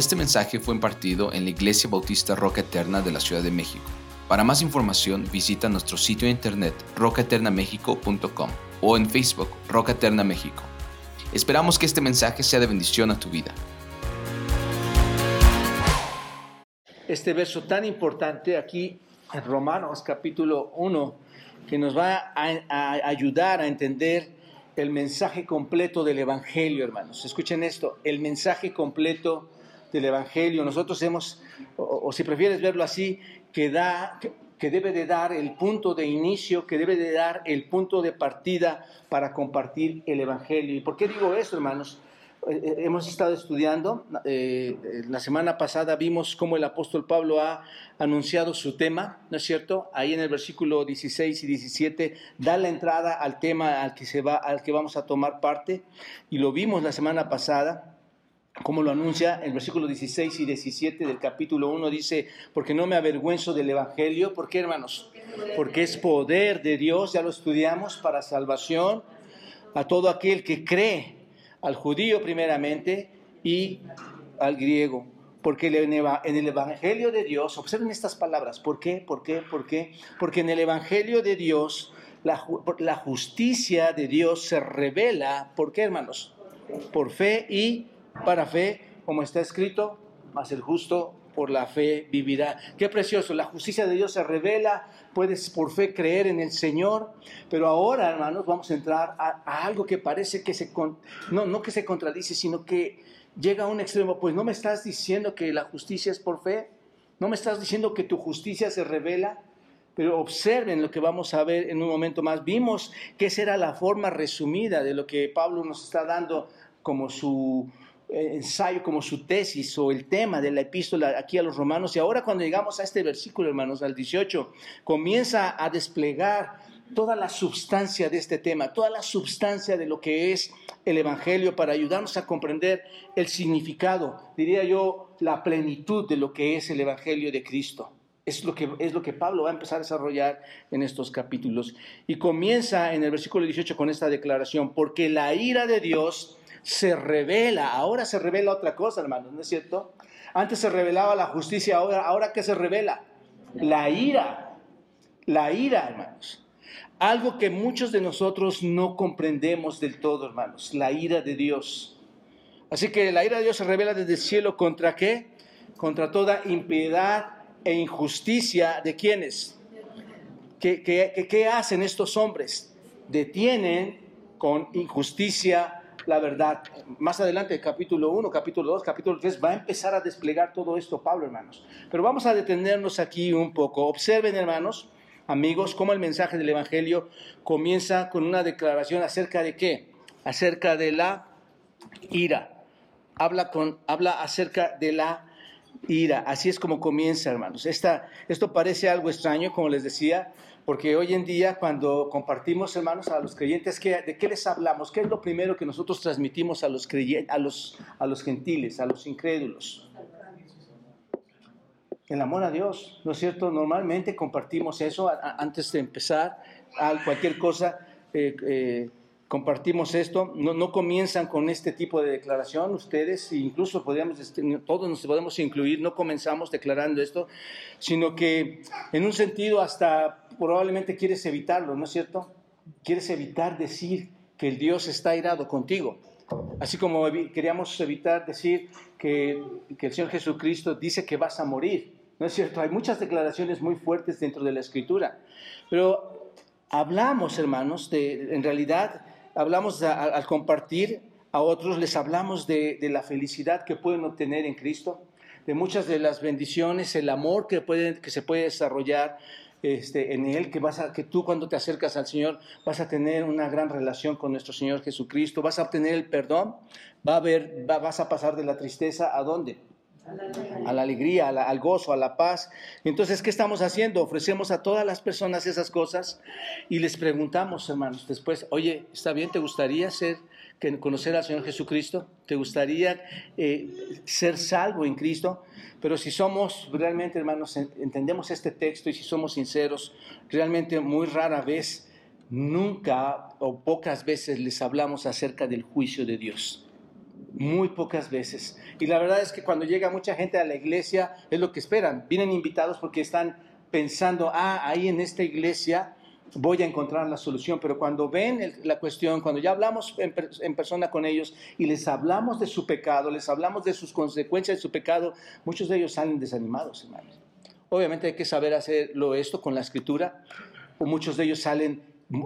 Este mensaje fue impartido en la Iglesia Bautista Roca Eterna de la Ciudad de México. Para más información visita nuestro sitio de internet rocaeternamexico.com o en Facebook Roca Eterna México. Esperamos que este mensaje sea de bendición a tu vida. Este verso tan importante aquí en Romanos capítulo 1 que nos va a, a ayudar a entender el mensaje completo del Evangelio, hermanos. Escuchen esto, el mensaje completo del Evangelio. Nosotros hemos, o, si prefieres verlo así, que, da, que, debe de dar el punto de inicio, que debe de dar el punto de partida para compartir el Evangelio. ¿Y por qué digo esto, hermanos? Eh, eh, hemos estado estudiando, eh, la semana pasada vimos cómo el apóstol Pablo ha anunciado su tema, ¿no es cierto? Ahí en el versículo 16 y 17 da la entrada al tema al que, se va, al que vamos a tomar parte y lo vimos la semana pasada como lo anuncia el versículo 16 y 17 del capítulo 1, dice, porque no me avergüenzo del Evangelio, ¿por qué hermanos? Porque es poder de Dios, ya lo estudiamos, para salvación a todo aquel que cree, al judío primeramente y al griego. Porque en el Evangelio de Dios, observen estas palabras, ¿por qué? ¿Por qué? ¿Por qué? Porque en el Evangelio de Dios, la, la justicia de Dios se revela, ¿por qué hermanos? Por fe y para fe, como está escrito, mas el justo por la fe vivirá. Qué precioso, la justicia de Dios se revela, puedes por fe creer en el Señor, pero ahora, hermanos, vamos a entrar a, algo que parece que se, no, no que se contradice, sino que llega a un extremo, pues no me estás diciendo que la justicia es por fe, no me estás diciendo que tu justicia se revela, pero observen lo que vamos a ver en un momento más. Vimos que esa era la forma resumida de lo que Pablo nos está dando como su, ensayo como su tesis o el tema de la epístola aquí a los romanos. Y ahora cuando llegamos a este versículo, hermanos, al 18, comienza a desplegar toda la substancia de este tema, toda la substancia de lo que es el Evangelio para ayudarnos a comprender el significado, diría yo, la plenitud de lo que es el Evangelio de Cristo. Es lo, que, es lo que Pablo va a empezar a desarrollar en estos capítulos. Y comienza en el versículo 18 con esta declaración, porque la ira de Dios se revela, ahora se revela otra cosa, hermanos, ¿no es cierto? Antes se revelaba la justicia, ahora, ahora ¿qué se revela? La ira, la ira, hermanos. Algo que muchos de nosotros no comprendemos del todo, hermanos, la ira de Dios. Así que la ira de Dios se revela desde el cielo contra qué? Contra toda impiedad e injusticia de quienes. ¿Qué, hacen estos hombres? Detienen con injusticia la verdad. Más adelante, capítulo 1, capítulo 2, capítulo 3, va a empezar a desplegar todo esto Pablo, hermanos. Pero vamos a detenernos aquí un poco. Observen, hermanos, amigos, cómo el mensaje del Evangelio comienza con una declaración acerca de qué? Acerca de la ira. Habla, con, habla acerca de la ira. Así es como comienza, hermanos. Esta, esto parece algo extraño, como les decía, porque hoy en día cuando compartimos, hermanos, a los creyentes, ¿de qué les hablamos? ¿Qué es lo primero que nosotros transmitimos a los, a los, a los gentiles, a los incrédulos? El amor a Dios, ¿no es cierto? Normalmente compartimos eso antes de empezar a cualquier cosa. Eh, eh, compartimos esto, no, no, comienzan con este tipo de declaración, ustedes, incluso podríamos, todos nos podemos incluir, no comenzamos declarando esto, sino que en un sentido hasta probablemente quieres evitarlo, ¿no es cierto? Quieres evitar decir que el Dios está irado contigo. Así como queríamos evitar decir que, que el Señor Jesucristo dice que vas a morir. ¿No es cierto? Hay muchas declaraciones muy fuertes dentro de la Escritura. Pero hablamos, hermanos, de, en realidad hablamos al compartir a otros, les hablamos de, la felicidad que pueden obtener en Cristo, de muchas de las bendiciones, el amor que, se puede desarrollar este, en Él, que, que tú cuando te acercas al Señor vas a tener una gran relación con nuestro Señor Jesucristo, vas a obtener el perdón, va a ver, vas a pasar de la tristeza a dónde? A la alegría, al gozo, a la paz. Entonces, ¿qué estamos haciendo? Ofrecemos a todas las personas esas cosas y les preguntamos, hermanos, después, oye, ¿está bien? ¿Te gustaría ser, conocer al Señor Jesucristo? ¿Te gustaría eh, ser salvo en Cristo? Pero si somos realmente, hermanos, entendemos este texto y si somos sinceros, realmente muy rara vez, nunca o pocas veces les hablamos acerca del juicio de Dios. Muy pocas veces. Y la verdad es que cuando llega mucha gente a la iglesia es lo que esperan. Vienen invitados porque están pensando, ah, ahí en esta iglesia voy a encontrar la solución. Pero cuando ven la cuestión, cuando ya hablamos en, persona con ellos y les hablamos de su pecado, les hablamos de sus consecuencias de su pecado, muchos de ellos salen desanimados, hermanos. Obviamente hay que saber hacerlo esto con la escritura, o muchos de ellos salen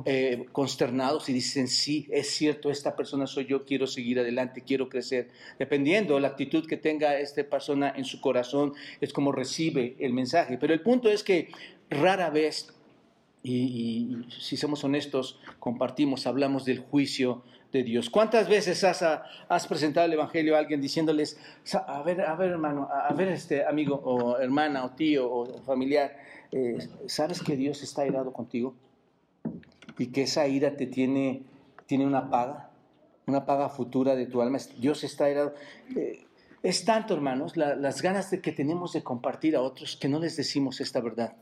eh, consternados y dicen, sí, es cierto, esta persona soy yo, quiero seguir adelante, quiero crecer. Dependiendo la actitud que tenga esta persona en su corazón, es como recibe el mensaje. Pero el punto es que rara vez y, si somos honestos, compartimos, hablamos del juicio de Dios. ¿Cuántas veces has, has, presentado el Evangelio a alguien diciéndoles, a ver, a ver hermano, a ver este amigo o hermana o tío o familiar, eh, ¿sabes que Dios está airado contigo? Y que esa ira te tiene, tiene una paga, una paga futura de tu alma. Dios está airado. Eh, es tanto, hermanos, las ganas de que tenemos de compartir a otros que no les decimos esta verdad.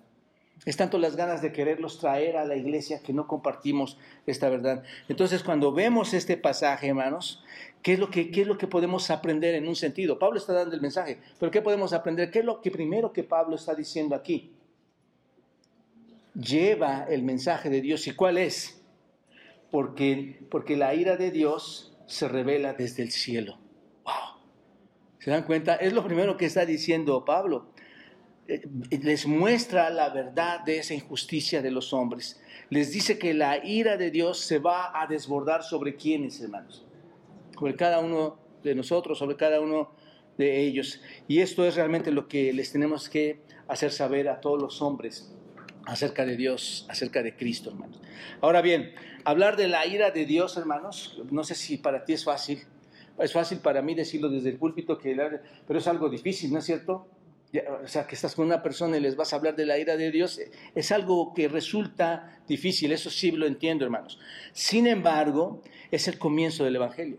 Es tanto las ganas de quererlos traer a la iglesia que no compartimos esta verdad. Entonces, cuando vemos este pasaje, hermanos, ¿qué es lo que, qué es lo que podemos aprender en un sentido? Pablo está dando el mensaje, pero ¿qué podemos aprender? ¿Qué es lo que primero que Pablo está diciendo aquí? Lleva el mensaje de Dios. ¿Y cuál es? Porque, porque la ira de Dios se revela desde el cielo. Wow. ¿Se dan cuenta? Es lo primero que está diciendo Pablo. Eh, les muestra la verdad de esa injusticia de los hombres. Les dice que la ira de Dios se va a desbordar sobre quienes, hermanos. Sobre cada uno de nosotros, sobre cada uno de ellos. Y esto es realmente lo que les tenemos que hacer saber a todos los hombres acerca de Dios, acerca de Cristo, hermanos. Ahora bien, hablar de la ira de Dios, hermanos, no sé si para ti es fácil. Es fácil para mí decirlo desde el púlpito, que, pero es algo difícil, ¿no es cierto? o sea, que estás con una persona y les vas a hablar de la ira de Dios, es algo que resulta difícil, eso sí lo entiendo, hermanos. Sin embargo, es el comienzo del Evangelio.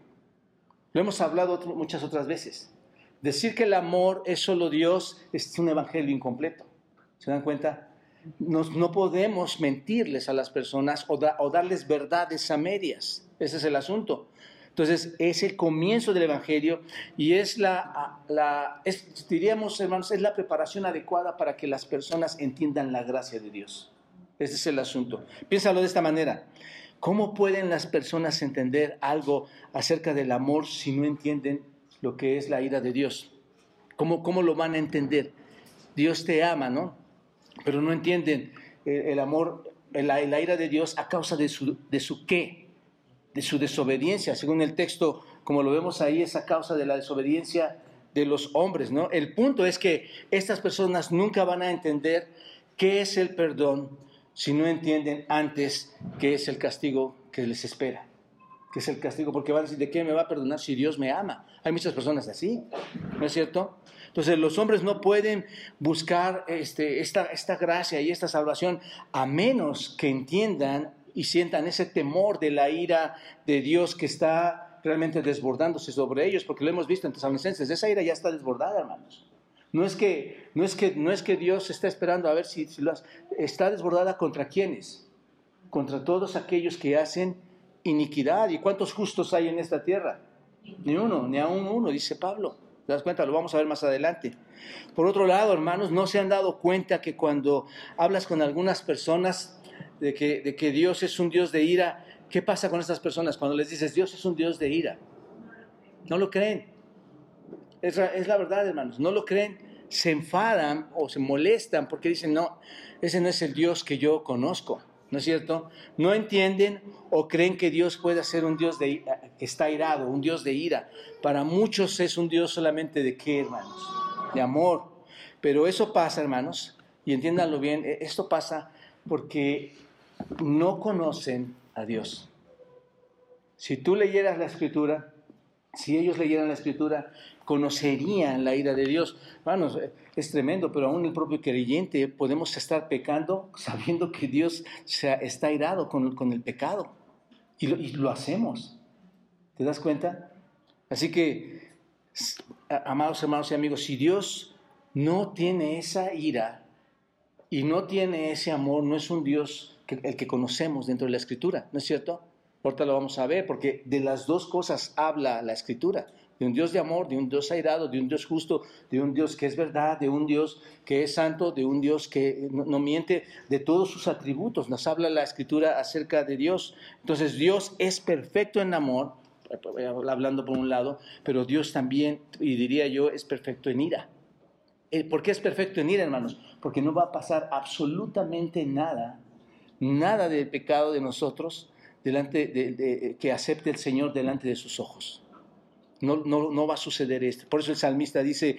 Lo hemos hablado muchas otras veces. Decir que el amor es solo Dios es un Evangelio incompleto. ¿Se dan cuenta? No podemos mentirles a las personas o, darles verdades a medias. Ese es el asunto. Entonces, es el comienzo del Evangelio y es la, la diríamos, hermanos, es la preparación adecuada para que las personas entiendan la gracia de Dios. Ese es el asunto. Piénsalo de esta manera. ¿Cómo pueden las personas entender algo acerca del amor si no entienden lo que es la ira de Dios? ¿Cómo, cómo lo van a entender? Dios te ama, ¿no? Pero no entienden el, amor, la, la, ira de Dios a causa de su, de su qué, de su desobediencia. Según el texto, como lo vemos ahí, es a causa de la desobediencia de los hombres, ¿no? El punto es que estas personas nunca van a entender qué es el perdón si no entienden antes qué es el castigo que les espera. ¿Qué es el castigo? Porque van a decir, ¿de qué me va a perdonar si Dios me ama? Hay muchas personas así, ¿no es cierto? Entonces los hombres no pueden buscar este, esta, esta gracia y esta salvación a menos que entiendan y sientan ese temor de la ira de Dios que está realmente desbordándose sobre ellos, porque lo hemos visto en Tesalonicenses, esa ira ya está desbordada, hermanos. No es que, no es que, no es que Dios está esperando a ver si, si está desbordada contra quiénes, contra todos aquellos que hacen iniquidad. ¿Y cuántos justos hay en esta tierra? Ni uno, ni aún uno, dice Pablo. ¿Te das cuenta? Lo vamos a ver más adelante. Por otro lado, hermanos, no se han dado cuenta que cuando hablas con algunas personas de que, Dios es un Dios de ira, ¿qué pasa con estas personas cuando les dices Dios es un Dios de ira? No lo creen. Es, es la verdad, hermanos, no lo creen. Se enfadan o se molestan porque dicen, no, ese no es el Dios que yo conozco. ¿no es cierto? No entienden o creen que Dios puede ser un Dios de, que está irado, un Dios de ira. Para muchos es un Dios solamente de qué, hermanos? De amor. Pero eso pasa, hermanos, y entiéndanlo bien, e, esto pasa porque no conocen a Dios. Si tú leyeras la escritura, si ellos leyeran la escritura, conocerían la ira de Dios. Bueno, es tremendo, pero aún el propio creyente podemos estar pecando sabiendo que Dios está irado con, el pecado. Y lo hacemos. ¿Te das cuenta? Así que, amados hermanos y amigos, si Dios no tiene esa ira y no tiene ese amor, no es un Dios el que conocemos dentro de la escritura, ¿no es cierto? Ahorita lo vamos a ver, porque de las dos cosas habla la escritura, de un Dios de amor, de un Dios airado, de un Dios justo, de un Dios que es verdad, de un Dios que es santo, de un Dios que no, miente, de todos sus atributos. Nos habla la escritura acerca de Dios. Entonces Dios es perfecto en amor, hablando por un lado, pero Dios también, y diría yo, es perfecto en ira. Eh, ¿Por qué es perfecto en ira, hermanos? Porque no va a pasar absolutamente nada, nada de pecado de nosotros delante de, que acepte el Señor delante de sus ojos. No, no, no va a suceder esto. Por eso el salmista dice,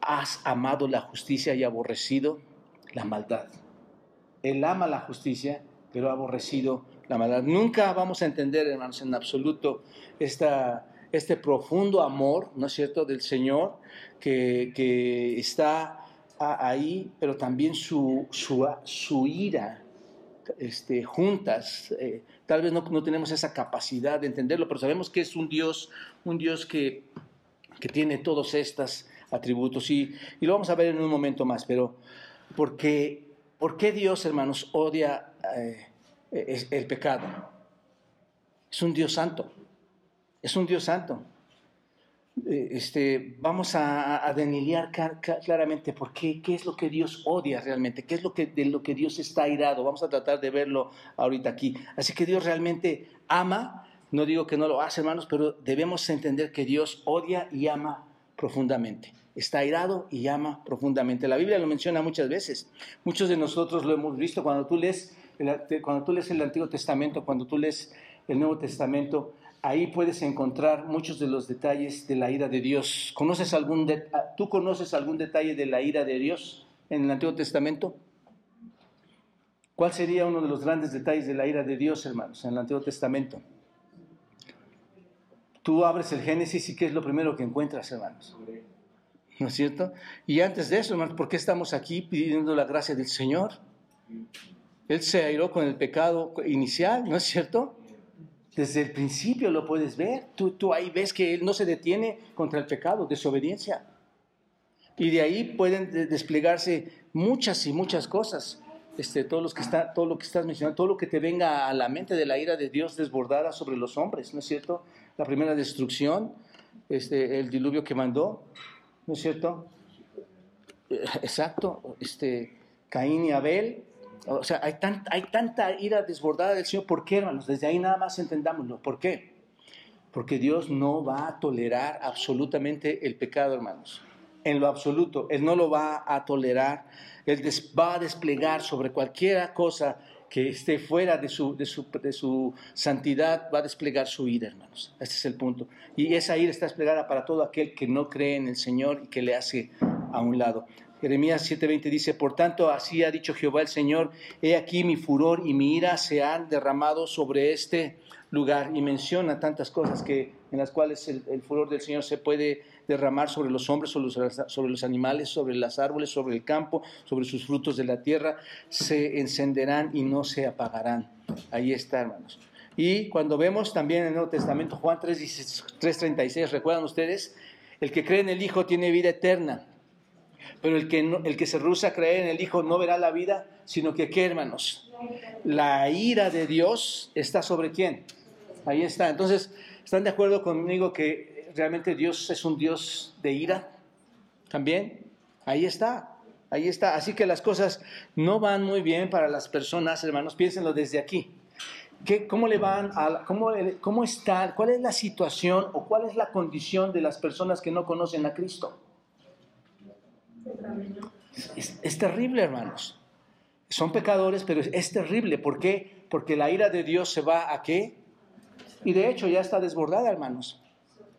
has amado la justicia y aborrecido la maldad. Él ama la justicia, pero ha aborrecido la. Nunca vamos a entender, hermanos, en absoluto esta, este profundo amor, ¿no es cierto?, del Señor que, que está ahí, pero también su, su, su ira este, juntas. Eh, tal vez no, no, tenemos esa capacidad de entenderlo, pero sabemos que es un Dios, un Dios que, que tiene todos estos atributos. Y, y, lo vamos a ver en un momento más, pero porque, ¿por qué Dios, hermanos, odia eh, el pecado? Es un Dios santo. Es un Dios santo. Eh, este, vamos a, a deniliar claramente por qué, qué es lo que Dios odia realmente, qué es lo que, de lo que Dios está airado. Vamos a tratar de verlo ahorita aquí. Así que Dios realmente ama, no digo que no lo hace, hermanos, pero debemos entender que Dios odia y ama profundamente. Está airado y ama profundamente. La Biblia lo menciona muchas veces. Muchos de nosotros lo hemos visto cuando tú lees, cuando tú lees el Antiguo Testamento, cuando tú lees el Nuevo Testamento ahí puedes encontrar muchos de los detalles de la ira de Dios. ¿Conoces algún ah, ¿Tú conoces algún detalle de la ira de Dios en el Antiguo Testamento? ¿Cuál sería uno de los grandes detalles de la ira de Dios, hermanos, en el Antiguo Testamento? Tú abres el Génesis y ¿qué es lo primero que encuentras, hermanos? ¿No es cierto? Y antes de eso, hermanos, ¿por qué estamos aquí pidiendo la gracia del Señor? Él se airó con el pecado inicial, ¿no es cierto? Desde el principio lo puedes ver. Tú, tú ahí ves que Él no se detiene contra el pecado, desobediencia. Y de ahí pueden desplegarse muchas y muchas cosas. Este, todo, lo que está, todo lo que estás mencionando, todo lo que te venga a la mente de la ira de Dios desbordada sobre los hombres, ¿no es cierto? La primera destrucción, este, el diluvio que mandó, ¿no es cierto? Eh, exacto, este, Caín y Abel, o sea, hay, hay tanta ira desbordada del Señor. ¿Por qué, hermanos? Desde ahí nada más entendámoslo. ¿Por qué? Porque Dios no va a tolerar absolutamente el pecado, hermanos. En lo absoluto. Él no lo va a tolerar. Él va a desplegar sobre cualquier cosa que esté fuera de su, de, su, de su, santidad, va a desplegar su ira, hermanos. Este es el punto. Y esa ira está desplegada para todo aquel que no cree en el Señor y que le hace a un lado. Jeremías 7:20 dice, por tanto, así ha dicho Jehová el Señor, he aquí mi furor y mi ira se han derramado sobre este lugar. Y menciona tantas cosas que, en las cuales el, furor del Señor se puede derramar sobre los hombres, sobre los, animales, sobre los árboles, sobre el campo, sobre sus frutos de la tierra, se encenderán y no se apagarán. Ahí está, hermanos. Y cuando vemos también en el Nuevo Testamento, Juan 3:36, ¿recuerdan ustedes? El que cree en el Hijo tiene vida eterna pero el que, el que se rehúsa a creer en el Hijo no verá la vida, sino que, ¿qué hermanos? La ira de Dios está sobre quién? Ahí está. Entonces, ¿están de acuerdo conmigo que realmente Dios es un Dios de ira? ¿También? Ahí está. Ahí está. Así que las cosas no van muy bien para las personas, hermanos. Piénsenlo desde aquí. ¿Qué, ¿Cómo le van a, cómo, cómo está, cuál es la situación o cuál es la condición de las personas que no conocen a Cristo? Es, terrible, hermanos. Son pecadores, pero es, terrible. ¿Por qué? Porque la ira de Dios se va a qué? Y de hecho ya está desbordada, hermanos.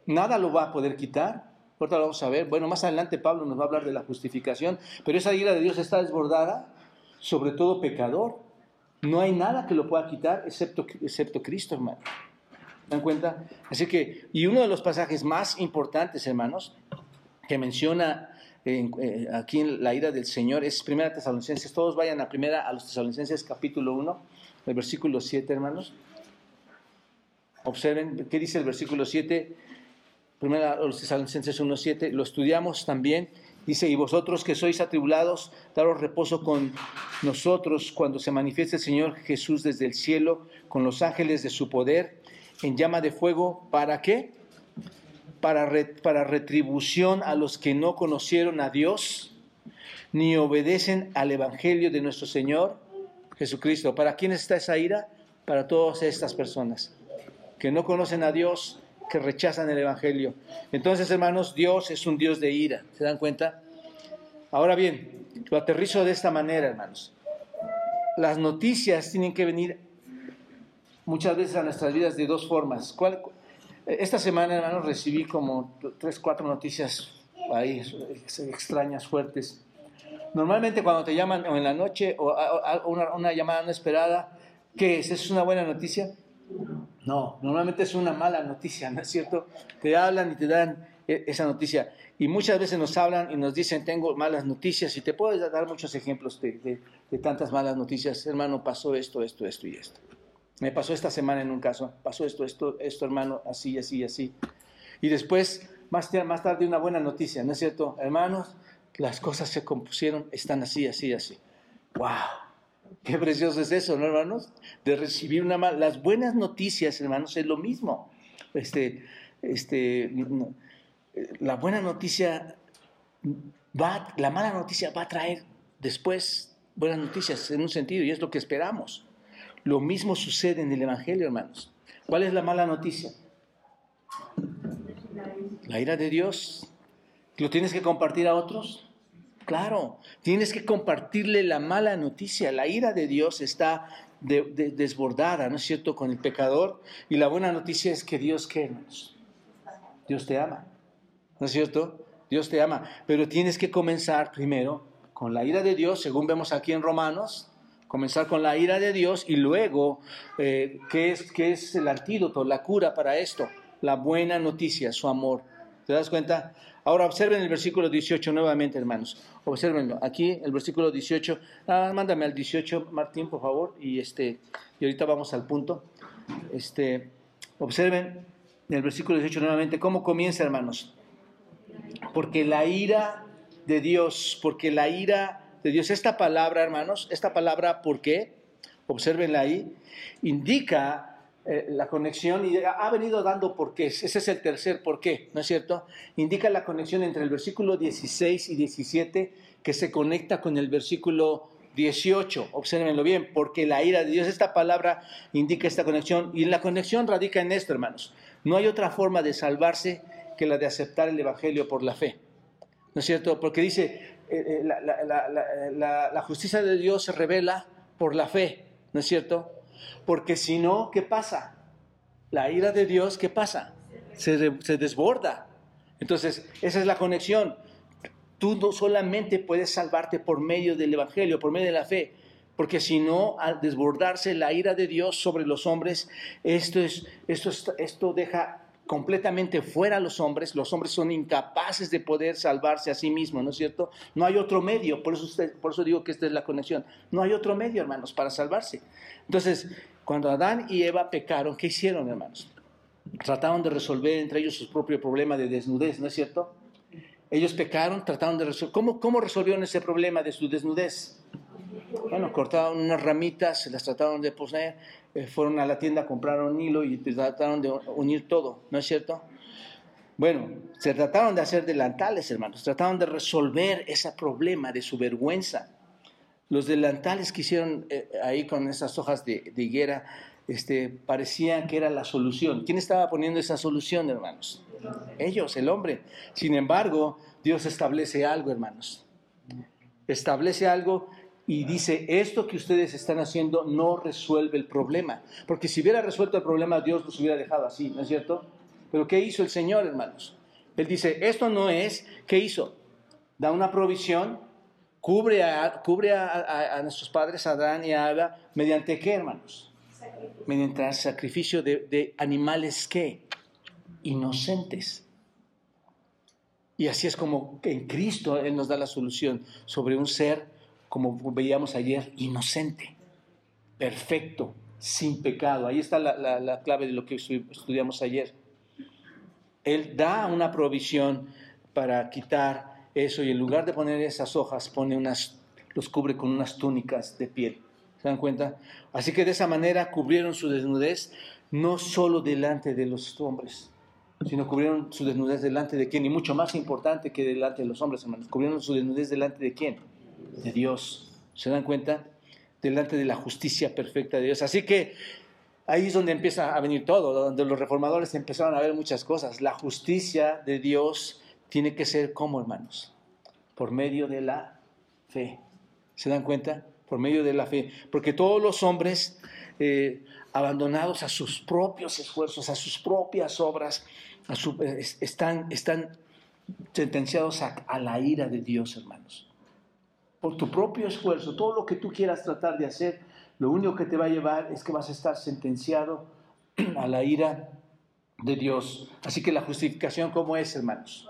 Nada lo va a poder quitar. Ahorita lo vamos a ver. Bueno, más adelante Pablo nos va a hablar de la justificación. Pero esa ira de Dios está desbordada, sobre todo pecador. No hay nada que lo pueda quitar excepto, excepto Cristo, hermano. ¿Dan cuenta? Así que, y uno de los pasajes más importantes, hermanos, que menciona eh, aquí en la ira del Señor es Primera Tesalonicenses. Todos vayan a Primera a los Tesalonicenses capítulo 1, el versículo 7, hermanos. Observen qué dice el versículo 7. Primera a los Tesalonicenses 1, 7. Lo estudiamos también. Dice, y vosotros que sois atribulados, daros reposo con nosotros cuando se manifieste el Señor Jesús desde el cielo, con los ángeles de su poder, en llama de fuego, ¿para qué? Para, para retribución a los que no conocieron a Dios, ni obedecen al Evangelio de nuestro Señor Jesucristo. ¿Para quién está esa ira? Para todas estas personas que no conocen a Dios, que rechazan el Evangelio. Entonces, hermanos, Dios es un Dios de ira. ¿Se dan cuenta? Ahora bien, lo aterrizo de esta manera, hermanos. Las noticias tienen que venir muchas veces a nuestras vidas de dos formas. Esta semana, hermanos, recibí como tres, cuatro noticias ahí extrañas, fuertes. Normalmente cuando te llaman o en la noche o una, llamada no esperada, ¿qué es? ¿Es una buena noticia? No, normalmente es una mala noticia, ¿no es cierto? Te hablan y te dan e, esa noticia. Y muchas veces nos hablan y nos dicen, tengo malas noticias, y te puedo dar muchos ejemplos de, de tantas malas noticias. Hermano, pasó esto, esto, esto y esto. Me pasó esta semana en un caso, pasó esto, esto, esto, hermano, así, así, así. Y después, más, más tarde, una buena noticia, ¿no es cierto? Hermanos, las cosas se compusieron, están así, así, así. ¡Wow! Qué precioso es eso, ¿no, hermanos? De recibir una mala... Las buenas noticias, hermanos, es lo mismo. Este, este, la buena noticia va, la mala noticia va a traer después buenas noticias en un sentido y es lo que esperamos. Lo mismo sucede en el Evangelio, hermanos. ¿Cuál es la mala noticia? La ira de Dios. ¿Lo tienes que compartir a otros? Claro, tienes que compartirle la mala noticia. La ira de Dios está desbordada, ¿no es cierto?, con el pecador. Y la buena noticia es que Dios, ¿qué, hermanos? Dios te ama, ¿no es cierto? Dios te ama. Pero tienes que comenzar primero con la ira de Dios, según vemos aquí en Romanos, comenzar con la ira de Dios y luego, eh, ¿qué, es, ¿qué es el antídoto, la cura para esto? La buena noticia, su amor. ¿Te das cuenta? Ahora observen el versículo 18 nuevamente, hermanos. Observenlo. Aquí, el versículo 18. Ah, mándame al 18, Martín, por favor. Y, este, y ahorita vamos al punto. Este, observen el versículo 18 nuevamente. ¿Cómo comienza, hermanos? Porque la ira de Dios, porque la ira de Dios. Esta palabra, hermanos, esta palabra, ¿por qué? Observenla ahí, indica eh, la conexión y ha venido dando por qué. Ese es el tercer por qué, ¿no es cierto? Indica la conexión entre el versículo 16 y 17 que se conecta con el versículo 18. Observenlo bien, porque la ira de Dios, esta palabra indica esta conexión y la conexión radica en esto, hermanos. No hay otra forma de salvarse que la de aceptar el Evangelio por la fe. ¿No es cierto? Porque dice, eh, eh, la, justicia de Dios se revela por la fe, ¿no es cierto? Porque si no, ¿qué pasa? La ira de Dios, ¿qué pasa? Se, se desborda. Entonces, esa es la conexión. Tú no solamente puedes salvarte por medio del Evangelio, por medio de la fe, porque si no, al desbordarse la ira de Dios sobre los hombres, esto, es, esto, esto deja completamente fuera los hombres, los hombres son incapaces de poder salvarse a sí mismos, ¿no es cierto? No hay otro medio, por eso, digo que esta es la conexión, no hay otro medio, hermanos, para salvarse. Entonces, cuando Adán y Eva pecaron, ¿qué hicieron, hermanos? Trataron de resolver entre ellos su propio problema de desnudez, ¿no es cierto? Ellos pecaron, trataron de resolver. ¿Cómo, cómo resolvieron ese problema de su desnudez? Bueno, cortaron unas ramitas, las trataron de poner, eh, fueron a la tienda, compraron hilo y trataron de unir todo, ¿no es cierto? Bueno, se trataron de hacer delantales, hermanos, trataron de resolver ese problema de su vergüenza. Los delantales que hicieron eh, ahí con esas hojas de, higuera este, parecían que era la solución. ¿Quién estaba poniendo esa solución, hermanos? Ellos, el hombre. Sin embargo, Dios establece algo, hermanos. Establece algo y dice, esto que ustedes están haciendo no resuelve el problema. Porque si hubiera resuelto el problema, Dios los hubiera dejado así, ¿no es cierto? Pero ¿qué hizo el Señor, hermanos? Él dice, esto no es, ¿qué hizo? Da una provisión, cubre a, cubre a, nuestros padres, Adán y a Eva, mediante qué, hermanos? Mediante el sacrificio de, de animales ¿qué? inocentes. Y así es como en Cristo Él nos da la solución sobre un ser como veíamos ayer, inocente, perfecto, sin pecado. Ahí está la, clave de lo que estudiamos ayer. Él da una provisión para quitar eso y en lugar de poner esas hojas, pone unas, los cubre con unas túnicas de piel. ¿Se dan cuenta? Así que de esa manera cubrieron su desnudez no solo delante de los hombres, sino cubrieron su desnudez delante de quién, y mucho más importante que delante de los hombres, hermanos, cubrieron su desnudez delante de quién, de Dios. ¿Se dan cuenta? Delante de la justicia perfecta de Dios. Así que ahí es donde empieza a venir todo, donde los reformadores empezaron a ver muchas cosas. La justicia de Dios tiene que ser como, hermanos, por medio de la fe. ¿Se dan cuenta? Por medio de la fe. Porque todos los hombres eh, abandonados a sus propios esfuerzos, a sus propias obras, están, están sentenciados a, la ira de Dios, hermanos. Por tu propio esfuerzo, todo lo que tú quieras tratar de hacer, lo único que te va a llevar es que vas a estar sentenciado a la ira de Dios. Así que la justificación, ¿cómo es, hermanos?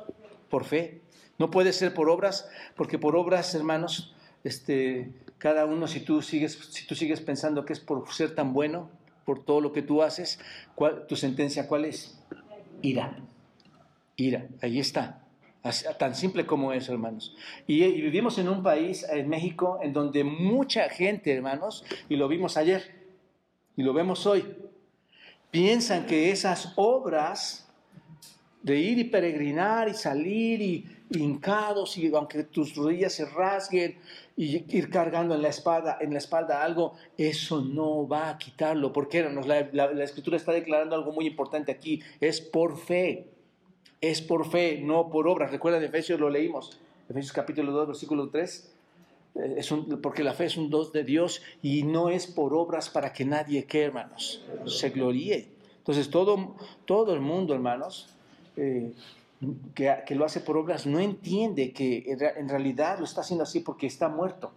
Por fe. No puede ser por obras, porque por obras, hermanos, este, cada uno, si tú, sigues, si tú sigues pensando que es por ser tan bueno, por todo lo que tú haces, ¿tu sentencia cuál es? Ira. Ira, ahí está. Tan simple como eso, hermanos. Y, y, vivimos en un país, en México, en donde mucha gente, hermanos, y lo vimos ayer, y lo vemos hoy, piensan que esas obras de ir y peregrinar y salir y hincados y aunque tus rodillas se rasguen y ir cargando en la espalda, en la espalda algo, eso no va a quitarlo. Porque la, la, escritura está declarando algo muy importante aquí, es por fe, es por fe, no por obras. Recuerda, Efesios lo leímos, Efesios capítulo 2, versículo 3. Eh, es porque la fe es un dos de Dios y no es por obras para que nadie que hermanos, se gloríe. Entonces todo, todo el mundo, hermanos, eh, que, lo hace por obras no entiende que en realidad lo está haciendo así porque está muerto.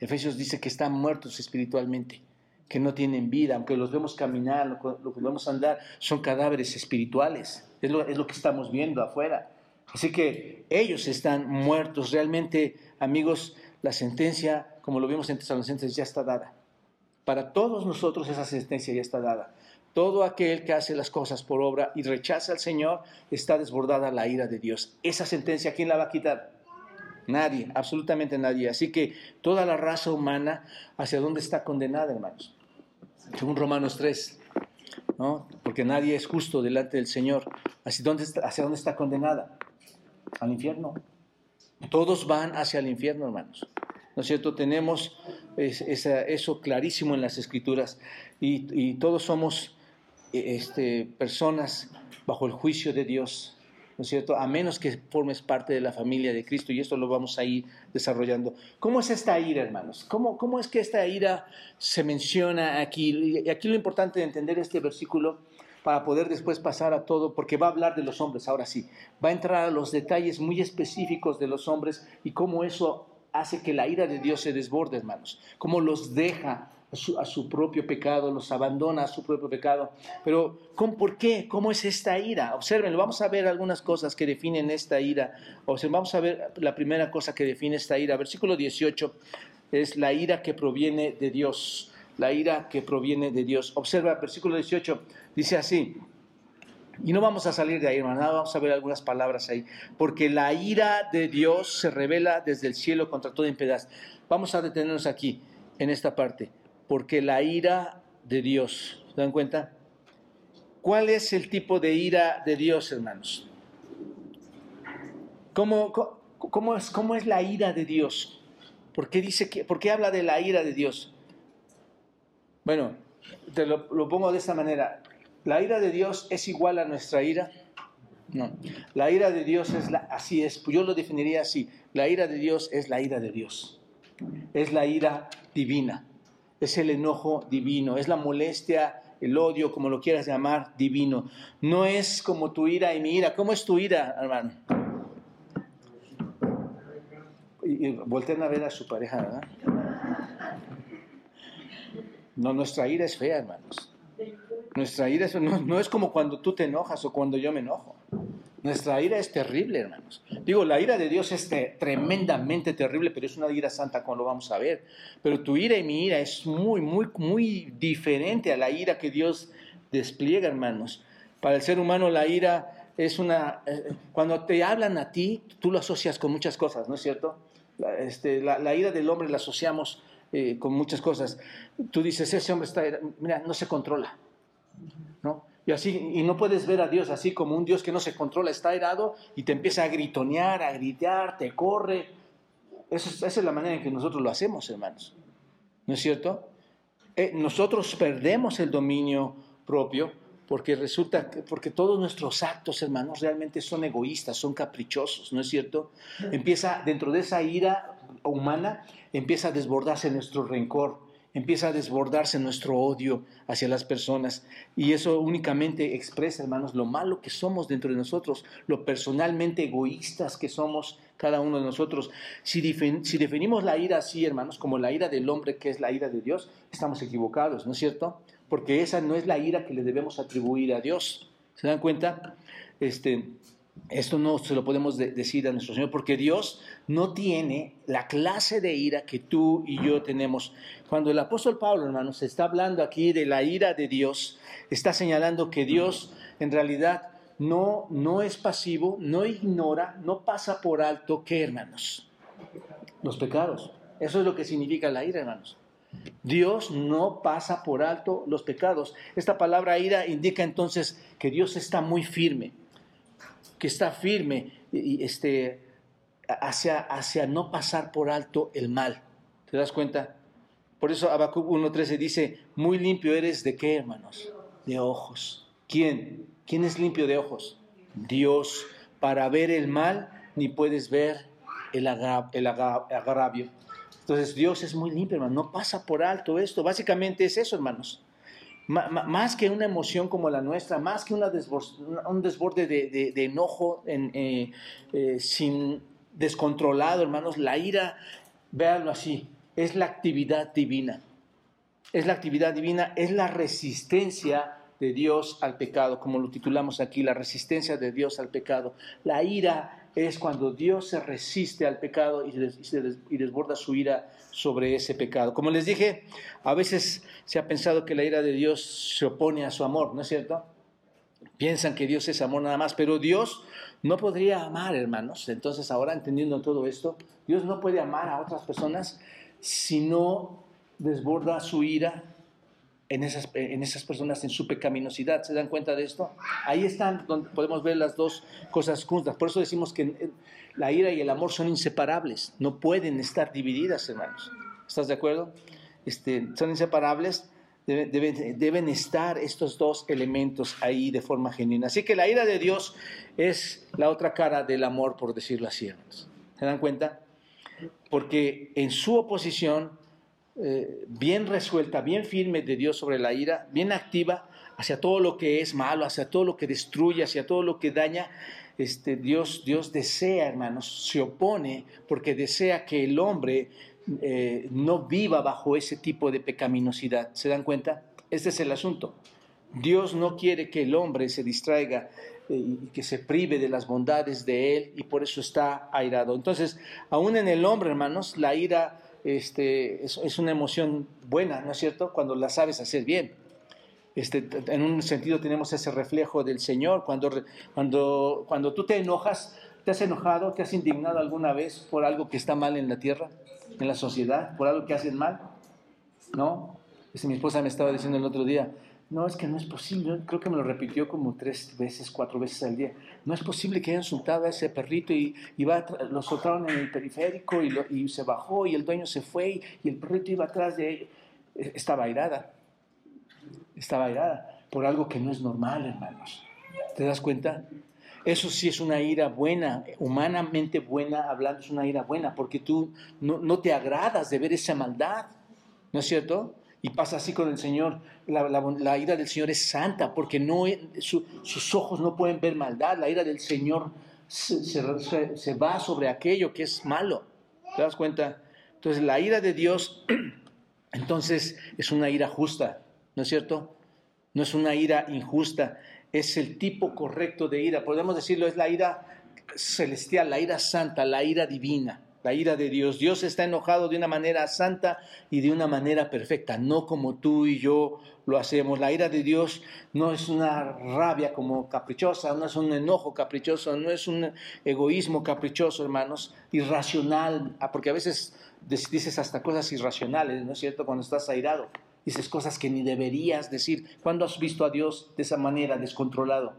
Efesios dice que están muertos espiritualmente, que no tienen vida, aunque los vemos caminar, lo, que vemos andar, son cadáveres espirituales. Es lo, que estamos viendo afuera. Así que ellos están muertos. Realmente, amigos, la sentencia, como lo vimos en Tesalonicenses, ya está dada. Para todos nosotros esa sentencia ya está dada. Todo aquel que hace las cosas por obra y rechaza al Señor está desbordada la ira de Dios. Esa sentencia, ¿quién la va a quitar? Nadie, absolutamente nadie. Así que toda la raza humana, ¿hacia dónde está condenada, hermanos? Según Romanos 3, ¿no? Porque nadie es justo delante del Señor. ¿Hacia dónde está, hacia dónde está condenada? Al infierno. Todos van hacia el infierno, hermanos. ¿No es cierto? Tenemos eso clarísimo en las Escrituras y, todos somos este, personas bajo el juicio de Dios, ¿no es cierto? A menos que formes parte de la familia de Cristo, y esto lo vamos a ir desarrollando. ¿Cómo es esta ira, hermanos? ¿Cómo, cómo es que esta ira se menciona aquí? Y aquí lo importante de entender este versículo para poder después pasar a todo, porque va a hablar de los hombres, ahora sí, va a entrar a los detalles muy específicos de los hombres y cómo eso hace que la ira de Dios se desborde, hermanos, cómo los deja a su, propio pecado, los abandona a su propio pecado. Pero, ¿con, ¿por qué? ¿Cómo es esta ira? Observen, vamos a ver algunas cosas que definen esta ira. Observen, vamos a ver la primera cosa que define esta ira. Versículo 18 es la ira que proviene de Dios. La ira que proviene de Dios. Observa, versículo 18 dice así. Y no vamos a salir de ahí, hermano, vamos a ver algunas palabras ahí. Porque la ira de Dios se revela desde el cielo contra toda impiedad. Vamos a detenernos aquí, en esta parte porque la ira de Dios, ¿se dan cuenta? ¿Cuál es el tipo de ira de Dios, hermanos? ¿Cómo, es, cómo es, la ira de Dios? ¿Por qué, dice que, ¿Por qué habla de la ira de Dios? Bueno, te lo, pongo de esta manera. ¿La ira de Dios es igual a nuestra ira? No. La ira de Dios es la, así es, yo lo definiría así. La ira de Dios es la ira de Dios. Es la ira divina es el enojo divino, es la molestia, el odio, como lo quieras llamar, divino. No es como tu ira y mi ira. ¿Cómo es tu ira, hermano? Y, volteen a ver a su pareja, ¿verdad? No, nuestra ira es fea, hermanos. Nuestra ira no, no es como cuando tú te enojas o cuando yo me enojo. Nuestra ira es terrible, hermanos. Digo, la ira de Dios es tremendamente terrible, pero es una ira santa, como lo vamos a ver. Pero tu ira y mi ira es muy, muy, muy diferente a la ira que Dios despliega, hermanos. Para el ser humano la ira es una... Eh, cuando te hablan a ti, tú lo asocias con muchas cosas, ¿no es cierto? La, este, la, ira del hombre la asociamos eh, con muchas cosas. Tú dices, ese hombre está... Mira, no se controla, ¿no? Y así, y no puedes ver a Dios así como un Dios que no se controla, está airado y te empieza a gritonear, a gritar, te corre. esa es la manera en que nosotros lo hacemos, hermanos. ¿No es cierto? Eh, nosotros perdemos el dominio propio porque resulta que, porque todos nuestros actos, hermanos, realmente son egoístas, son caprichosos, ¿no es cierto? Empieza dentro de esa ira humana, empieza a desbordarse nuestro rencor, empieza a desbordarse nuestro odio hacia las personas. Y eso únicamente expresa, hermanos, lo malo que somos dentro de nosotros, lo personalmente egoístas que somos cada uno de nosotros. Si, si definimos la ira así, hermanos, como la ira del hombre, que es la ira de Dios, estamos equivocados, ¿no es cierto? Porque esa no es la ira que le debemos atribuir a Dios. ¿Se dan cuenta? Este, esto no se lo podemos decir a nuestro Señor porque Dios no tiene la clase de ira que tú y yo tenemos. Cuando el apóstol Pablo, hermanos, está hablando aquí de la ira de Dios, está señalando que Dios en realidad no, no es pasivo, no ignora, no pasa por alto, ¿qué, hermanos? Los pecados. Eso es lo que significa la ira, hermanos. Dios no pasa por alto los pecados. Esta palabra ira indica entonces que Dios está muy firme que está firme y, este, hacia, hacia no pasar por alto el mal. ¿Te das cuenta? Por eso Habacuc 1.13 dice, muy limpio eres de qué, hermanos? De ojos. ¿Quién? ¿Quién es limpio de ojos? Dios. Para ver el mal, ni puedes ver el, el agravio. Entonces Dios es muy limpio, hermano. No pasa por alto esto. Básicamente es eso, hermanos más que una emoción como la nuestra, más que un desborde de, enojo eh, eh, sin descontrolado, hermanos, la ira, véanlo así, es la actividad divina. Es la actividad divina, es la resistencia de Dios al pecado, como lo titulamos aquí, la resistencia de Dios al pecado. La ira es cuando Dios se resiste al pecado y, desborda su ira sobre ese pecado. Como les dije, a veces se ha pensado que la ira de Dios se opone a su amor, ¿no es cierto? Piensan que Dios es amor nada más, pero Dios no podría amar, hermanos. Entonces, ahora entendiendo todo esto, Dios no puede amar a otras personas si no desborda su ira en esas, en esas personas en su pecaminosidad. ¿Se dan cuenta de esto? Ahí están donde podemos ver las dos cosas juntas. Por eso decimos que la ira y el amor son inseparables. No pueden estar divididas, hermanos. ¿Estás de acuerdo? Este, son inseparables. Deben, deben, estar estos dos elementos ahí de forma genuina. Así que la ira de Dios es la otra cara del amor, por decirlo así, hermanos. ¿Se dan cuenta? Porque en su oposición eh, bien resuelta, bien firme de Dios sobre la ira, bien activa hacia todo lo que es malo, hacia todo lo que destruye, hacia todo lo que daña. Este, Dios, Dios desea, hermanos, se opone porque desea que el hombre eh, no viva bajo ese tipo de pecaminosidad. ¿Se dan cuenta? Este es el asunto. Dios no quiere que el hombre se distraiga y que se prive de las bondades de él y por eso está airado. Entonces, aún en el hombre, hermanos, la ira este, es, una emoción buena, ¿no es cierto? Cuando la sabes hacer bien. Este, en un sentido tenemos ese reflejo del Señor. Cuando, cuando, cuando tú te enojas, ¿te has enojado, te has indignado alguna vez por algo que está mal en la tierra, en la sociedad, por algo que hacen mal? ¿No? Este, mi esposa me estaba diciendo el otro día, no, es que no es posible, creo que me lo repitió como tres veces, cuatro veces al día. No es posible que hayan soltado a ese perrito y, lo soltaron en el periférico y, se bajó y el dueño se fue y, el perrito iba atrás de él. E, estaba airada, estaba airada por algo que no es normal, hermanos. ¿Te das cuenta? Eso sí es una ira buena, humanamente buena, hablando es una ira buena, porque tú no te agradas de ver esa maldad, ¿no es cierto? Y pasa así con el Señor. La, ira del Señor es santa porque no, sus ojos no pueden ver maldad. La ira del Señor se, va sobre aquello que es malo. ¿Te das cuenta? Entonces la ira de Dios entonces es una ira justa, ¿no es cierto? No es una ira injusta, es el tipo correcto de ira. Podemos decirlo, es la ira celestial, la ira santa, la ira divina la ira de Dios. Dios está enojado de una manera santa y de una manera perfecta, no como tú y yo lo hacemos. La ira de Dios no es una rabia como caprichosa, no es un enojo caprichoso, no es un egoísmo caprichoso, hermanos, irracional, ah, porque a veces dices hasta cosas irracionales, ¿no es cierto? Cuando estás airado. Dices cosas que ni deberías decir. ¿Cuándo has visto a Dios de esa manera, descontrolado?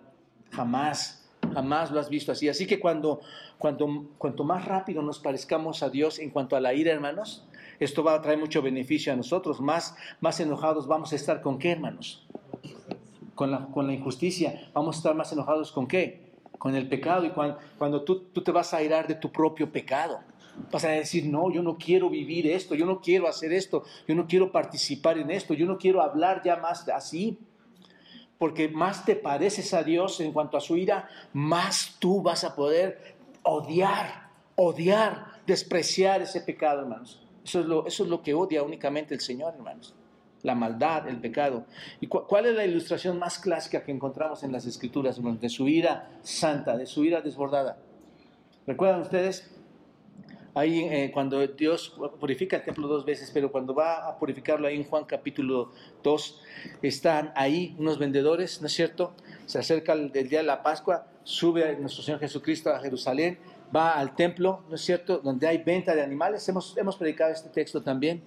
Jamás, jamás lo has visto así. Así que cuando, cuando, cuanto más rápido nos parezcamos a Dios en cuanto a la ira, hermanos, esto va a traer mucho beneficio a nosotros. Más, más enojados vamos a estar con qué, hermanos? Con la, con la injusticia. Vamos a estar más enojados con qué? Con el pecado. Y cuando, cuando tú, tú te vas a irar de tu propio pecado. Vas a decir, no, yo no quiero vivir esto, yo no quiero hacer esto, yo no quiero participar en esto, yo no quiero hablar ya más así. Porque más te pareces a Dios en cuanto a su ira, más tú vas a poder odiar, odiar, despreciar ese pecado, hermanos. Eso es lo, eso es lo que odia únicamente el Señor, hermanos. La maldad, el pecado. ¿Y cuál es la ilustración más clásica que encontramos en las Escrituras, hermanos? De su ira santa, de su ira desbordada. ¿Recuerdan ustedes? Ahí eh, cuando Dios purifica el templo dos veces, pero cuando va a purificarlo ahí en Juan capítulo 2, están ahí unos vendedores, ¿no es cierto? Se acerca el, día de la Pascua, sube nuestro Señor Jesucristo a Jerusalén, va al templo, ¿no es cierto?, donde hay venta de animales, hemos, hemos predicado este texto también,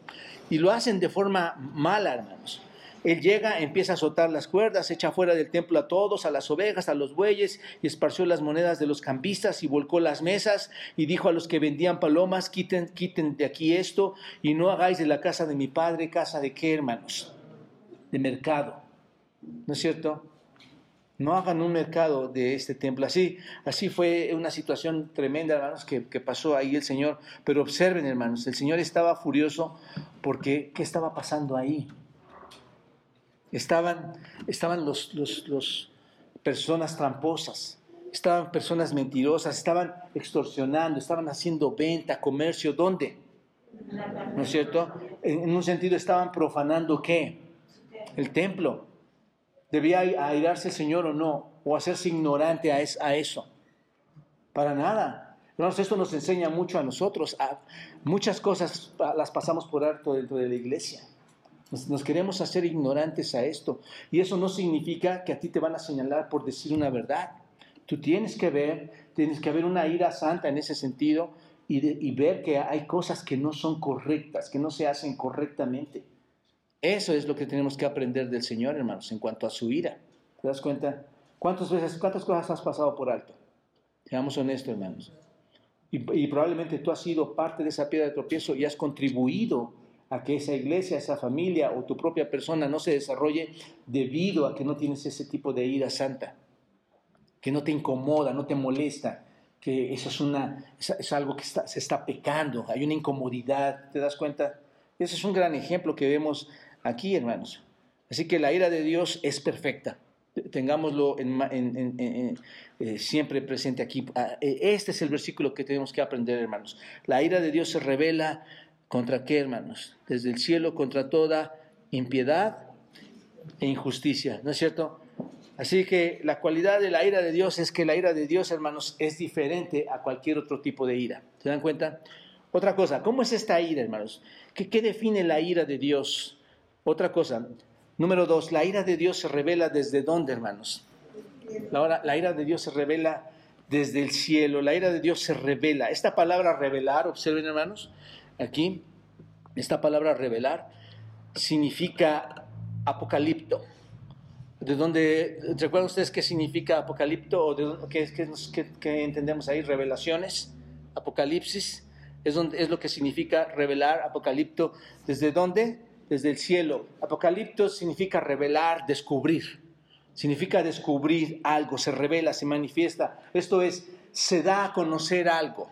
y lo hacen de forma mala, hermanos. Él llega, empieza a azotar las cuerdas, echa fuera del templo a todos, a las ovejas, a los bueyes, y esparció las monedas de los campistas y volcó las mesas y dijo a los que vendían palomas, quiten, quiten de aquí esto y no hagáis de la casa de mi padre casa de qué, hermanos? De mercado. ¿No es cierto? No hagan un mercado de este templo. Así, así fue una situación tremenda, hermanos, que, que, pasó ahí el Señor. Pero observen, hermanos, el Señor estaba furioso porque ¿qué estaba pasando ahí? Estaban, estaban los, los, personas tramposas, estaban personas mentirosas, estaban extorsionando, estaban haciendo venta, comercio, ¿dónde? ¿No es cierto? En, un sentido estaban profanando qué? El templo. ¿Debía airarse el Señor o no? ¿O hacerse ignorante a, a eso? Para nada. esto nos enseña mucho a nosotros. muchas cosas las pasamos por alto dentro de la iglesia. Nos, queremos hacer ignorantes a esto. Y eso no significa que a ti te van a señalar por decir una verdad. Tú tienes que ver, tienes que haber una ira santa en ese sentido y, y ver que hay cosas que no son correctas, que no se hacen correctamente. Eso es lo que tenemos que aprender del Señor, hermanos, en cuanto a su ira. ¿Te das cuenta? ¿Cuántas veces, cuántas cosas has pasado por alto? Seamos honestos, hermanos. Y, y probablemente tú has sido parte de esa piedra de tropiezo y has contribuido a que esa iglesia, esa familia o tu propia persona no se desarrolle debido a que no tienes ese tipo de ira santa, que no te incomoda, no te molesta, que eso es, una, es, algo que se está pecando, hay una incomodidad, ¿te das cuenta? Ese es un gran ejemplo que vemos aquí, hermanos. Así que la ira de Dios es perfecta. Tengámoslo en, eh, siempre presente aquí. Ah, e, este es el versículo que tenemos que aprender, hermanos. La ira de Dios se revela ¿Contra qué, hermanos? Desde el cielo contra toda impiedad e injusticia, ¿no es cierto? Así que la cualidad de la ira de Dios es que la ira de Dios, hermanos, es diferente a cualquier otro tipo de ira. ¿Se dan cuenta? Otra cosa, ¿cómo es esta ira, hermanos? ¿Qué, qué define la ira de Dios? Otra cosa, número dos, la ira de Dios se revela desde dónde, hermanos? La, la ira de Dios se revela desde el cielo, la ira de Dios se revela. Esta palabra revelar, observen, hermanos, Aquí, esta palabra revelar significa apocalipto. ¿De dónde, recuerdan ustedes qué significa apocalipto o de qué, entendemos ahí? Revelaciones, apocalipsis, es, donde, es lo que significa revelar, apocalipto. ¿Desde dónde? Desde el cielo. Apocalipto significa revelar, descubrir. Significa descubrir algo, se revela, se manifiesta. Esto es, se da a conocer algo.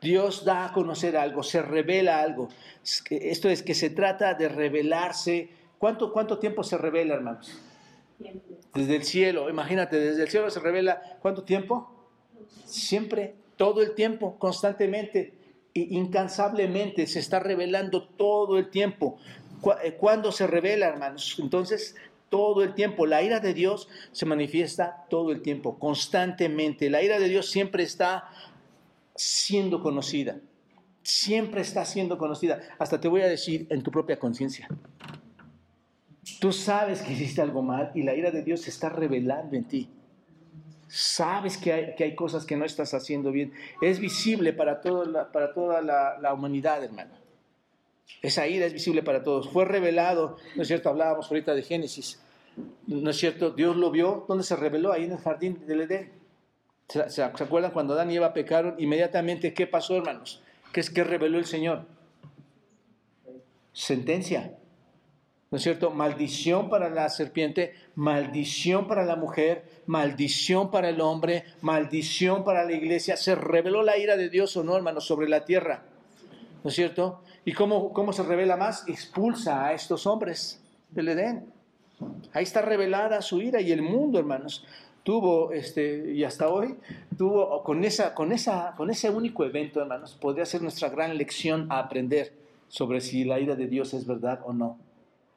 Dios da a conocer algo, se revela algo. Esto es que se trata de revelarse. ¿Cuánto, cuánto tiempo se revela, hermanos? Desde el cielo, imagínate, desde el cielo se revela. ¿Cuánto tiempo? Siempre, todo el tiempo, constantemente, incansablemente, se está revelando todo el tiempo. Eh, ¿Cuándo se revela, hermanos? Entonces, todo el tiempo. La ira de Dios se manifiesta todo el tiempo, constantemente. La ira de Dios siempre está siendo conocida. Siempre está siendo conocida. Hasta te voy a decir en tu propia conciencia. Tú sabes que hiciste algo mal y la ira de Dios se está revelando en ti. Sabes que hay, que hay cosas que no estás haciendo bien. Es visible para, todo para toda la, la humanidad, hermano. Esa ira es visible para todos. Fue revelado, ¿no es cierto? Hablábamos ahorita de Génesis. ¿No es cierto? Dios lo vio. ¿Dónde se reveló? Ahí en el jardín del Edén. ¿Se, acuerdan cuando Adán y Eva pecaron? Inmediatamente, ¿qué pasó, hermanos? ¿Qué es que reveló el Señor? Sentencia. ¿No es cierto? Maldición para la serpiente, maldición para la mujer, maldición para el hombre, maldición para la iglesia. Se reveló la ira de Dios o no, hermanos, sobre la tierra. ¿No es cierto? ¿Y cómo, cómo se revela más? Expulsa a estos hombres del Edén. Ahí está revelada su ira y el mundo, hermanos, tuvo, este, y hasta hoy, tuvo, con, esa, con, esa, con ese único evento, hermanos, podría ser nuestra gran lección a aprender sobre si la ira de Dios es verdad o no.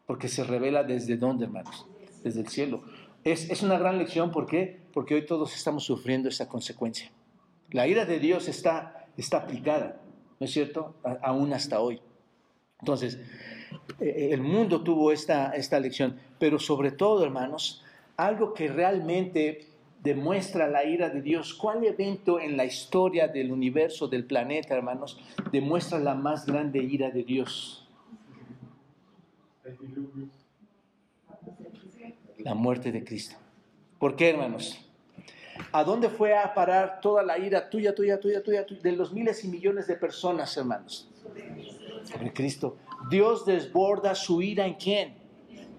Porque se revela desde dónde, hermanos, desde el cielo. Es, es una gran lección, ¿por qué? Porque hoy todos estamos sufriendo esa consecuencia. La ira de Dios está, está aplicada, ¿no es cierto? aún hasta hoy. Entonces, eh, el mundo tuvo esta, esta lección, pero sobre todo, hermanos, algo que realmente demuestra la ira de Dios. ¿Cuál evento en la historia del universo, del planeta, hermanos, demuestra la más grande ira de Dios? La muerte de Cristo. ¿Por qué, hermanos? ¿A dónde fue a parar toda la ira tuya, tuya, tuya, tuya, tuya de los miles y millones de personas, hermanos? Sobre Cristo. Dios desborda su ira en quién?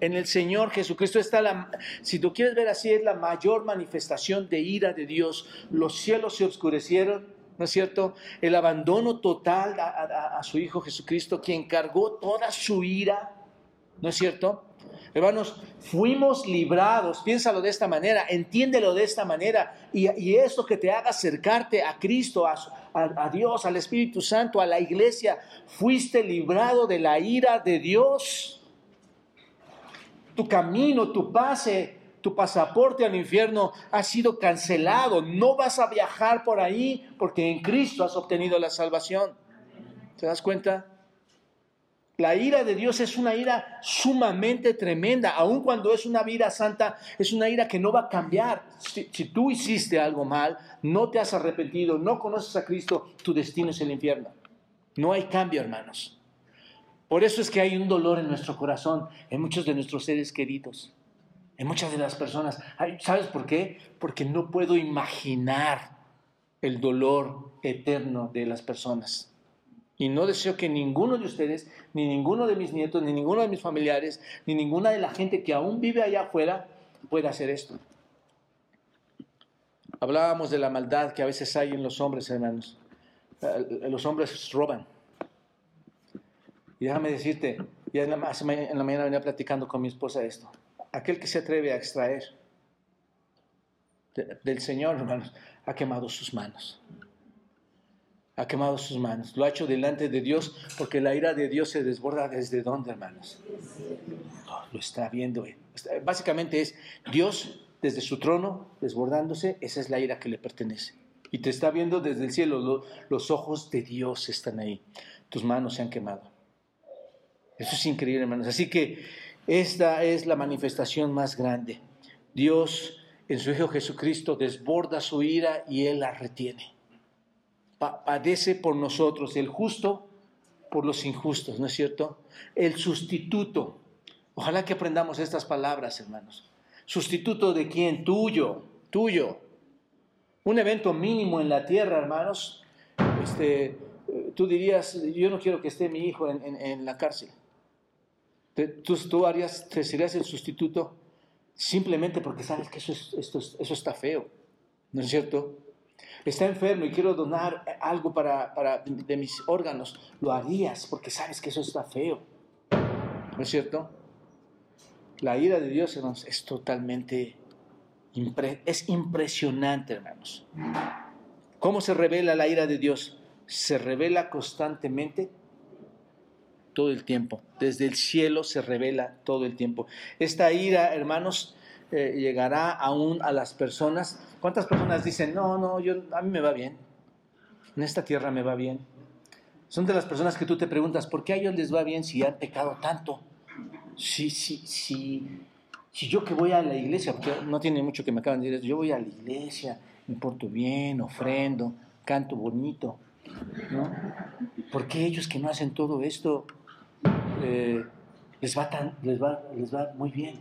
En el Señor Jesucristo está la, si tú quieres ver así, es la mayor manifestación de ira de Dios. Los cielos se oscurecieron, ¿no es cierto? El abandono total a, su Hijo Jesucristo, quien cargó toda su ira, ¿no es cierto? Hermanos, fuimos librados, piénsalo de esta manera, entiéndelo de esta manera, y, y esto que te haga acercarte a Cristo, a, a, Dios, al Espíritu Santo, a la iglesia, fuiste librado de la ira de Dios. Tu camino, tu pase, tu pasaporte al infierno ha sido cancelado. No vas a viajar por ahí porque en Cristo has obtenido la salvación. ¿Te das cuenta? La ira de Dios es una ira sumamente tremenda, aun cuando es una vida santa, es una ira que no va a cambiar. Si, tú hiciste algo mal, no te has arrepentido, no conoces a Cristo, tu destino es el infierno. No hay cambio, hermanos. Por eso es que hay un dolor en nuestro corazón, en muchos de nuestros seres queridos, en muchas de las personas. ¿Sabes por qué? Porque no puedo imaginar el dolor eterno de las personas. Y no deseo que ninguno de ustedes, ni ninguno de mis nietos, ni ninguno de mis familiares, ni ninguna de la gente que aún vive allá afuera pueda hacer esto. Hablábamos de la maldad que a veces hay en los hombres, hermanos. Eh, los hombres roban. Y déjame decirte, ya en la, mañana venía platicando con mi esposa esto. Aquel que se atreve a extraer del Señor, hermanos, ha quemado sus manos ha quemado sus manos. Lo ha hecho delante de Dios porque la ira de Dios se desborda desde dónde, hermanos. lo está viendo. Básicamente es Dios desde su trono desbordándose, esa es la ira que le pertenece. Y te está viendo desde el cielo, los ojos de Dios están ahí. Tus manos se han quemado. Eso es increíble, hermanos. Así que esta es la manifestación más grande. Dios en su Hijo Jesucristo desborda su ira y Él la retiene padece por nosotros, el justo por los injustos, ¿no es cierto? El sustituto. Ojalá que aprendamos estas palabras, hermanos. Sustituto de quién? Tuyo, tuyo. Un evento mínimo en la tierra, hermanos. Este, tú dirías, yo no quiero que esté mi hijo en, la cárcel. Tú, tú harías, te serías el sustituto simplemente porque sabes que eso, esto, eso está feo, ¿no es cierto? está enfermo y quiero donar algo para, de mis órganos, lo harías porque sabes que eso está feo. ¿No es cierto? La ira de Dios, hermanos, es totalmente, es impresionante, hermanos. ¿Cómo se revela la ira de Dios? Se revela constantemente todo el tiempo. Desde el cielo se revela todo el tiempo. Esta ira, hermanos, eh, llegará aún a las personas. ¿Cuántas personas dicen, no, no, yo, a mí me va bien? En esta tierra me va bien. Son de las personas que tú te preguntas, ¿por qué a ellos les va bien si han pecado tanto? Si, si, si, si yo que voy a la iglesia, porque no tiene mucho que me acaban de decir, yo voy a la iglesia, me porto bien, ofrendo, canto bonito, ¿no? ¿Por qué ellos que no hacen todo esto eh, les, va tan, les, va, les va muy bien.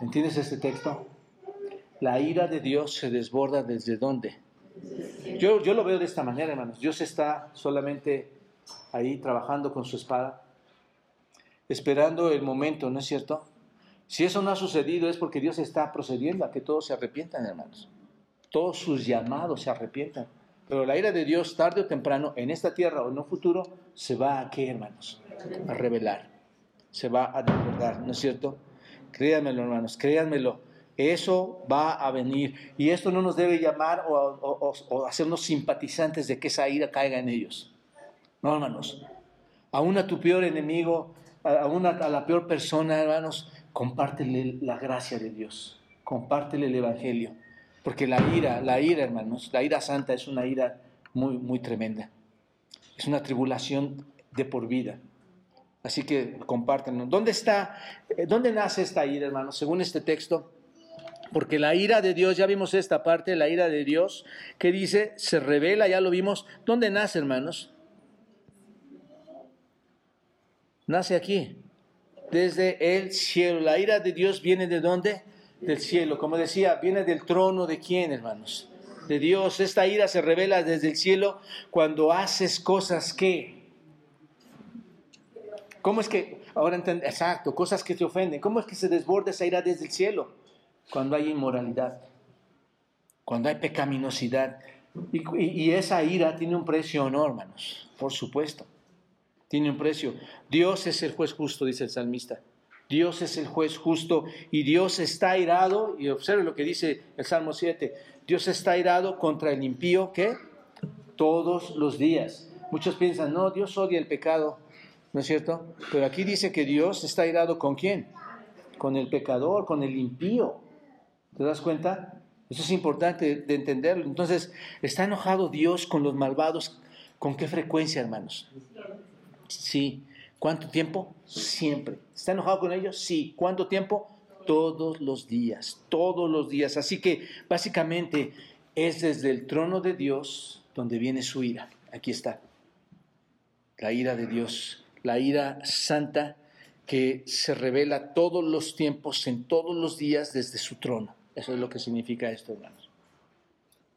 ¿entiendes este texto? La ira de Dios se desborda desde dónde? Yo, yo lo veo de esta manera, hermanos. Dios está solamente ahí trabajando con su espada, esperando el momento, ¿no es cierto? Si eso no ha sucedido es porque Dios está procediendo a que todos se arrepientan, hermanos. Todos sus llamados se arrepientan. Pero la ira de Dios, tarde o temprano, en esta tierra o en un futuro, se va a qué, hermanos? A revelar. Se va a desbordar, ¿no es cierto? Créanmelo, hermanos, créanmelo. Eso va a venir. Y esto no nos debe llamar o, hacernos simpatizantes de que esa ira caiga en ellos. No, hermanos. Aún a tu peor enemigo, a, a la peor persona, hermanos, compártele la gracia de Dios. Compártele el Evangelio. Porque la ira, la ira, hermanos, la ira santa es una ira muy, muy tremenda. Es una tribulación de por vida. Así que compártanlo. ¿Dónde está, eh, dónde nace esta ira, hermanos? Según este texto, porque la ira de Dios, ya vimos esta parte, la ira de Dios, que dice, se revela, ya lo vimos. ¿Dónde nace, hermanos? Nace aquí, desde el cielo. La ira de Dios viene de dónde? Del cielo. Como decía, viene del trono de quién, hermanos? De Dios. Esta ira se revela desde el cielo cuando haces cosas que... ¿Cómo es que, ahora entiendo, exacto, cosas que te ofenden? ¿Cómo es que se desborda esa ira desde el cielo? Cuando hay inmoralidad, cuando hay pecaminosidad. Y, y esa ira tiene un precio, ¿no, hermanos? Por supuesto. Tiene un precio. Dios es el juez justo, dice el salmista. Dios es el juez justo y Dios está irado, y observe lo que dice el Salmo 7, Dios está irado contra el impío, ¿qué? Todos los días. Muchos piensan, no, Dios odia el pecado, ¿no es cierto? Pero aquí dice que Dios está irado con quién? Con el pecador, con el impío. ¿Te das cuenta? Eso es importante de entenderlo. Entonces, ¿está enojado Dios con los malvados? ¿Con qué frecuencia, hermanos? Sí. ¿Cuánto tiempo? Siempre. ¿Está enojado con ellos? Sí. ¿Cuánto tiempo? Todos los días, todos los días. Así que básicamente es desde el trono de Dios donde viene su ira. Aquí está. La ira de Dios, la ira santa que se revela todos los tiempos, en todos los días desde su trono. Eso es lo que significa esto, hermanos.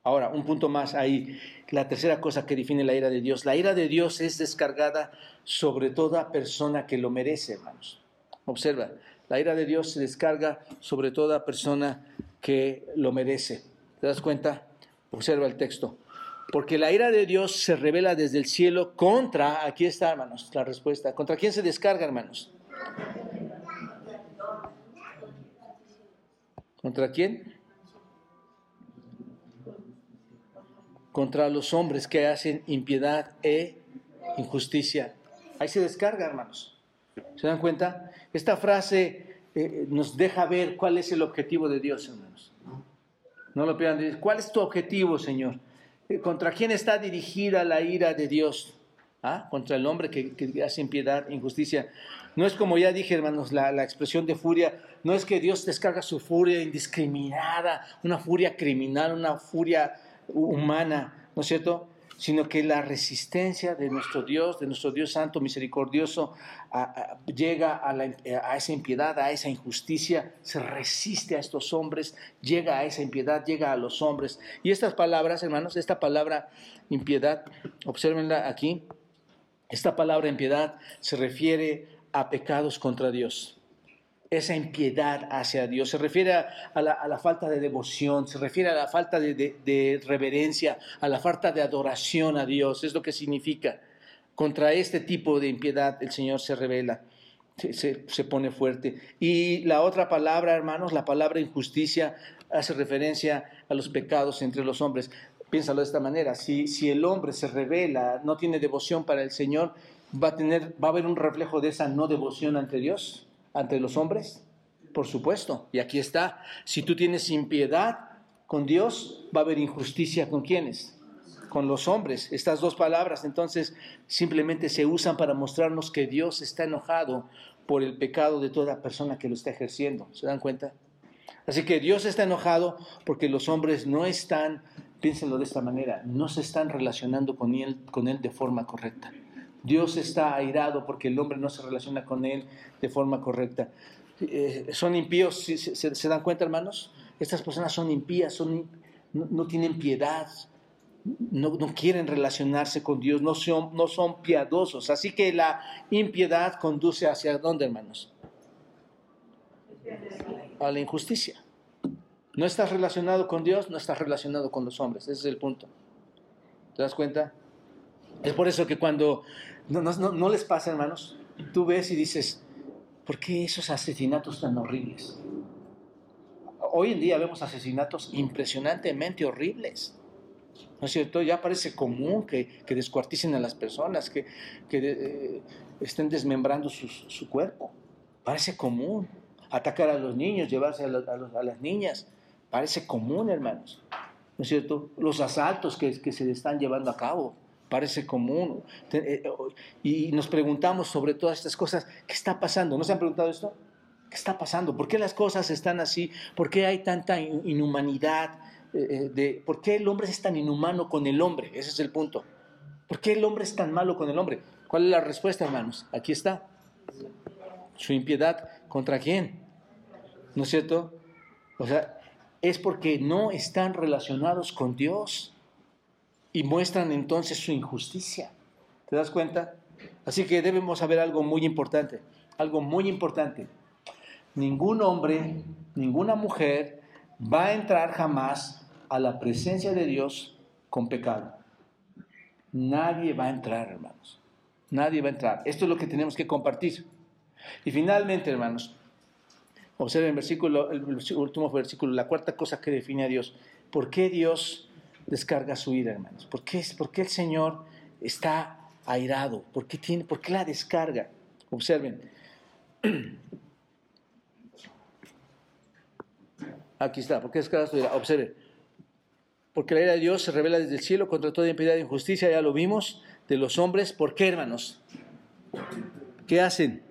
Ahora, un punto más ahí, la tercera cosa que define la ira de Dios. La ira de Dios es descargada sobre toda persona que lo merece, hermanos. Observa, la ira de Dios se descarga sobre toda persona que lo merece. ¿Te das cuenta? Observa el texto. Porque la ira de Dios se revela desde el cielo contra, aquí está, hermanos, la respuesta. ¿Contra quién se descarga, hermanos? ¿Contra quién? Contra los hombres que hacen impiedad e injusticia. Ahí se descarga, hermanos. ¿Se dan cuenta? Esta frase eh, nos deja ver cuál es el objetivo de Dios, hermanos. No lo pidan, ¿cuál es tu objetivo, Señor? Eh, ¿Contra quién está dirigida la ira de Dios? ¿Ah? Contra el hombre que, hace impiedad, injusticia. No es como ya dije, hermanos, la, la expresión de furia, no es que Dios descarga su furia indiscriminada, una furia criminal, una furia humana, ¿no es cierto? Sino que la resistencia de nuestro Dios, de nuestro Dios Santo, misericordioso, llega a, a, esa impiedad, a esa injusticia, se resiste a estos hombres, llega a esa impiedad, llega a los hombres. Y estas palabras, hermanos, esta palabra impiedad, observenla aquí, esta palabra impiedad se refiere a pecados contra Dios esa impiedad hacia Dios, se refiere a, la, falta de devoción, se refiere a la falta de, reverencia, a la falta de adoración a Dios, es lo que significa. Contra este tipo de impiedad el Señor se revela, se, se pone fuerte. Y la otra palabra, hermanos, la palabra injusticia, hace referencia a los pecados entre los hombres. Piénsalo de esta manera, si, si el hombre se revela, no tiene devoción para el Señor, va a, tener, va a haber un reflejo de esa no devoción ante Dios ante los hombres? Por supuesto. Y aquí está. Si tú tienes impiedad con Dios, va a haber injusticia con quienes? Con los hombres. Estas dos palabras entonces simplemente se usan para mostrarnos que Dios está enojado por el pecado de toda persona que lo está ejerciendo. ¿Se dan cuenta? Así que Dios está enojado porque los hombres no están, piénsenlo de esta manera, no se están relacionando con él, con él de forma correcta Dios está airado porque el hombre no se relaciona con Él de forma correcta. Eh, son impíos, ¿se, dan cuenta, hermanos? Estas personas son impías, son, no, tienen piedad, no, quieren relacionarse con Dios, no son, no son piadosos. Así que la impiedad conduce hacia dónde, hermanos? A la injusticia. No estás relacionado con Dios, no estás relacionado con los hombres. Ese es el punto. ¿Te das cuenta? Es por eso que cuando no, les pasa, hermanos, tú ves y dices, ¿por qué esos asesinatos tan horribles? Hoy en día vemos asesinatos impresionantemente horribles. ¿No es cierto? Ya parece común que, descuarticen a las personas, que, eh, estén desmembrando su, cuerpo. Parece común. Atacar a los niños, llevarse a, las niñas. Parece común, hermanos. ¿No es cierto? Los asaltos que, que se están llevando a cabo, parece común. Eh, y nos preguntamos sobre todas estas cosas, ¿qué está pasando? ¿No se han preguntado esto? ¿Qué está pasando? ¿Por qué las cosas están así? ¿Por qué hay tanta inhumanidad? Eh, eh, ¿Por qué el hombre es tan inhumano con el hombre? Ese es el punto. ¿Por qué el hombre es tan malo con el hombre? ¿Cuál es la respuesta, hermanos? Aquí está. Su impiedad contra quién? ¿No es cierto? O sea, es porque no están relacionados con Dios y muestran entonces su injusticia. ¿Te das cuenta? Así que debemos saber algo muy importante, algo muy importante. Ningún hombre, ninguna mujer va a entrar jamás a la presencia de Dios con pecado. Nadie va a entrar, hermanos. Nadie va a entrar. Esto es lo que tenemos que compartir. Y finalmente, hermanos, Observen el, versículo, último versículo, la cuarta cosa que define a Dios. ¿Por qué Dios descarga su ira, hermanos? ¿Por qué, por qué el Señor está airado? ¿Por qué, tiene, ¿Por qué la descarga? Observen. Aquí está, ¿por qué descarga su ira? Observen. Porque la ira de Dios se revela desde el cielo contra toda impiedad e injusticia, ya lo vimos, de los hombres. ¿Por qué, hermanos? ¿Qué hacen?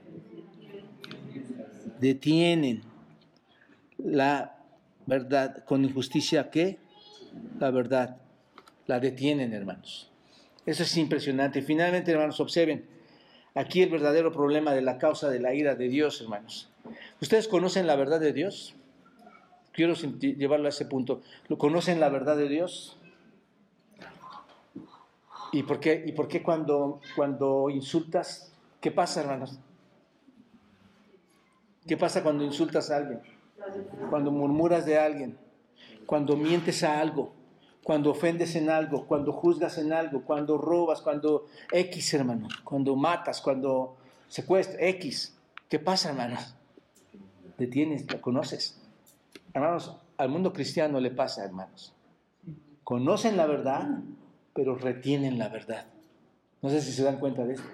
detienen la verdad con injusticia ¿qué? La verdad la detienen hermanos. Eso es impresionante. Finalmente hermanos observen. Aquí el verdadero problema de la causa de la ira de Dios hermanos. Ustedes conocen la verdad de Dios quiero llevarlo a ese punto. Lo conocen la verdad de Dios ¿Y por qué, y por qué cuando, cuando insultas, qué pasa, hermanos? ¿Qué pasa cuando insultas a alguien? Cuando murmuras de alguien, cuando mientes a algo, cuando ofendes en algo, cuando juzgas en algo, cuando robas, cuando X, hermano, cuando matas, cuando secuestras, X. ¿Qué pasa, hermano? Detienes, la conoces. Hermanos, al mundo cristiano le pasa, hermanos. Conocen la verdad, pero retienen la verdad. No sé si se dan cuenta de esto.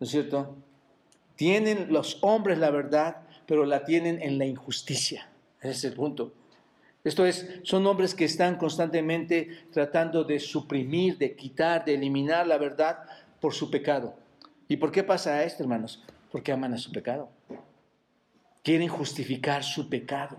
¿No es cierto? Tienen los hombres la verdad, pero la tienen en la injusticia. Ese es el punto. Esto es, son hombres que están constantemente tratando de suprimir, de quitar, de eliminar la verdad por su pecado. ¿Y por qué pasa esto, hermanos? Porque aman a su pecado. Quieren justificar su pecado.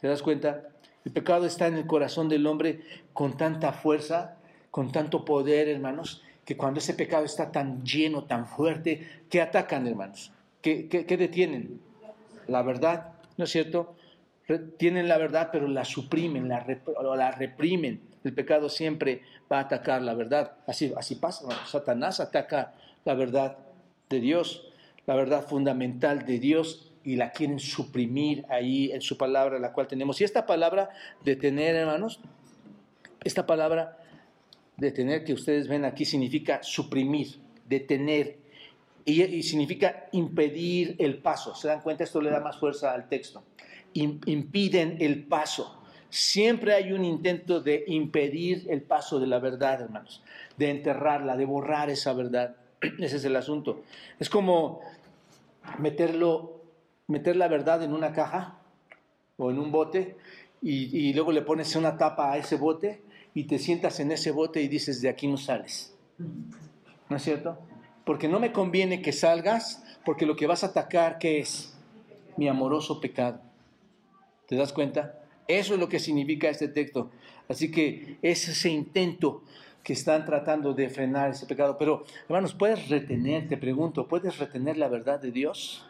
¿Te das cuenta? El pecado está en el corazón del hombre con tanta fuerza, con tanto poder, hermanos, que cuando ese pecado está tan lleno, tan fuerte, ¿qué atacan, hermanos? ¿Qué, detienen? La verdad, ¿no es cierto? Tienen la verdad, pero la suprimen, la, la reprimen. El pecado siempre va a atacar la verdad. Así, pasa. Satanás ataca la verdad de Dios, la verdad fundamental de Dios y la quieren suprimir ahí en su palabra, la cual tenemos. Y esta palabra, detener, hermanos, esta palabra detener que ustedes ven aquí significa suprimir, detener, y, significa impedir el paso. ¿Se dan cuenta? Esto le da más fuerza al texto. Impiden el paso. Siempre hay un intento de impedir el paso de la verdad, hermanos, de enterrarla, de borrar esa verdad. Ese es el asunto. Es como meterlo, meter la verdad en una caja o en un bote y, luego le pones una tapa a ese bote y te sientas en ese bote y dices, de aquí no sales. ¿No es cierto? Porque no me conviene que salgas, porque lo que vas a atacar, ¿qué es? Mi amoroso pecado. ¿Te das cuenta? Eso es lo que significa este texto. Así que es ese intento que están tratando de frenar ese pecado. Pero, hermanos, ¿puedes retener, te pregunto, ¿puedes retener la verdad de Dios?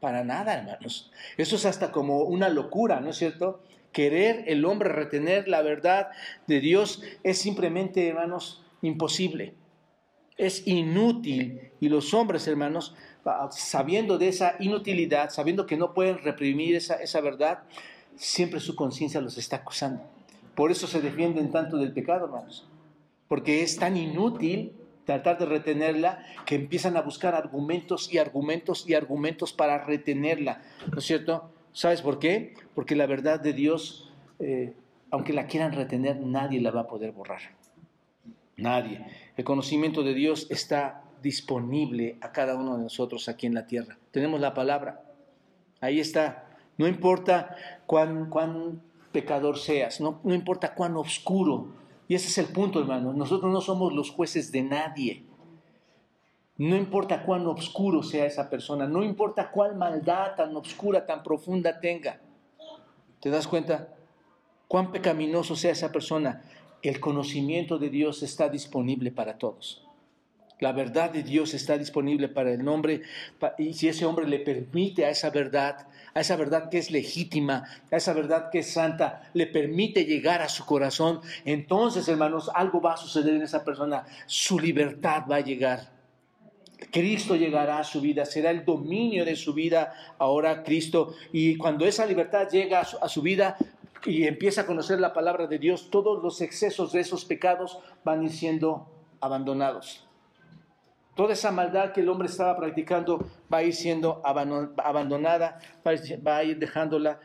Para nada, hermanos. Eso es hasta como una locura, ¿no es cierto? Querer el hombre retener la verdad de Dios es simplemente, hermanos, imposible. Es inútil. Y los hombres, hermanos, sabiendo de esa inutilidad, sabiendo que no pueden reprimir esa, esa verdad, siempre su conciencia los está acusando. Por eso se defienden tanto del pecado, hermanos. Porque es tan inútil tratar de retenerla que empiezan a buscar argumentos y argumentos y argumentos para retenerla. ¿No es cierto? ¿Sabes por qué? Porque la verdad de Dios, eh, aunque la quieran retener, nadie la va a poder borrar. Nadie. El conocimiento de Dios está disponible a cada uno de nosotros aquí en la tierra. Tenemos la palabra. Ahí está. No importa cuán, cuán pecador seas, no, no importa cuán oscuro. Y ese es el punto, hermano. Nosotros no somos los jueces de nadie. No importa cuán oscuro sea esa persona, no importa cuál maldad tan oscura, tan profunda tenga. ¿Te das cuenta? Cuán pecaminoso sea esa persona, el conocimiento de Dios está disponible para todos. La verdad de Dios está disponible para el hombre y si ese hombre le permite a esa verdad, a esa verdad que es legítima, a esa verdad que es santa, le permite llegar a su corazón, entonces hermanos, algo va a suceder en esa persona, su libertad va a llegar. Cristo llegará a su vida, será el dominio de su vida ahora Cristo. Y cuando esa libertad llega a su, vida y empieza a conocer la palabra de Dios, todos los excesos de esos pecados van siendo abandonados. Toda esa maldad que el hombre estaba practicando va a ir siendo abandonada, va a ir dejándola.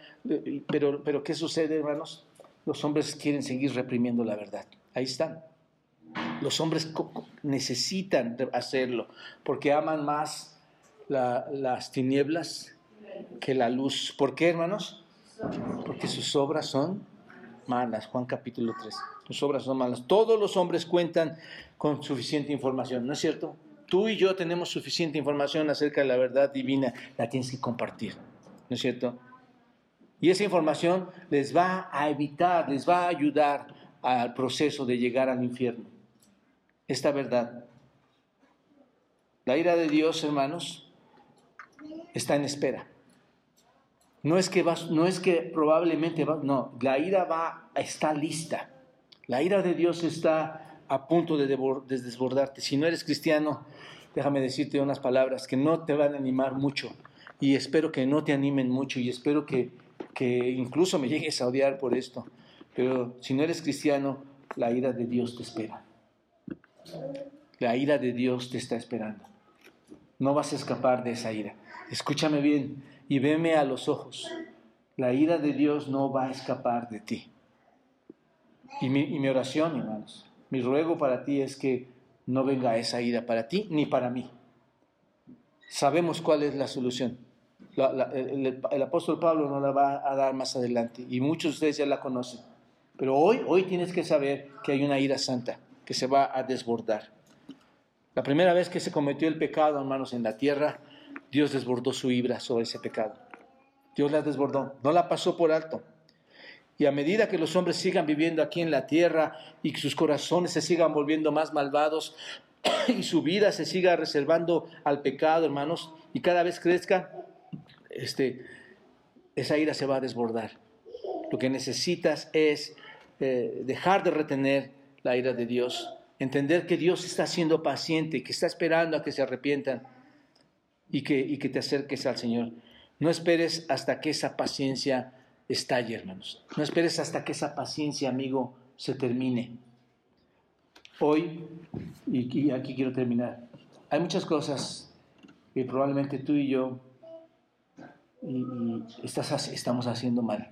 Pero, pero ¿qué sucede, hermanos? Los hombres quieren seguir reprimiendo la verdad. Ahí están. Los hombres necesitan hacerlo porque aman más las tinieblas que la luz. ¿Por qué, hermanos? Porque sus obras son malas. Juan capítulo 3. Sus obras son malas. Todos los hombres cuentan con suficiente información, ¿no es cierto? Tú y yo tenemos suficiente información acerca de la verdad divina, la tienes que compartir, ¿no es cierto? Y esa información les va a evitar, les va a ayudar al proceso de llegar al infierno. Esta verdad. La ira de Dios, hermanos, está en espera. No es que, va, no es que probablemente va, no, la ira va, está lista. La ira de Dios está a punto de, desbordarte. Si no eres cristiano, déjame decirte unas palabras que no te van a animar mucho y espero que no te animen mucho y espero que, que incluso me llegues a odiar por esto. Pero si no eres cristiano, la ira de Dios te espera. La ira de Dios te está esperando. No vas a escapar de esa ira. Escúchame bien y veme a los ojos. La ira de Dios no va a escapar de ti. Y mi, y mi oración, hermanos, mi ruego para ti es que no venga esa ira para ti ni para mí. Sabemos cuál es la solución. el, apóstol Pablo nos la va a dar más adelante y muchos de ustedes ya la conocen. Pero hoy, hoy tienes que saber que hay una ira santa que se va a desbordar. La primera vez que se cometió el pecado, hermanos, en la tierra, Dios desbordó su ira sobre ese pecado. Dios la desbordó, no la pasó por alto. Y a medida que los hombres sigan viviendo aquí en la tierra y que sus corazones se sigan volviendo más malvados y su vida se siga reservando al pecado, hermanos, y cada vez crezca, este, esa ira se va a desbordar. Lo que necesitas es eh, dejar de retener la ira de Dios, entender que Dios está siendo paciente, que está esperando a que se arrepientan y que, y que te acerques al Señor. No esperes hasta que esa paciencia estalle, hermanos. No esperes hasta que esa paciencia, amigo, se termine. Hoy, y aquí quiero terminar, hay muchas cosas que probablemente tú y yo estamos haciendo mal.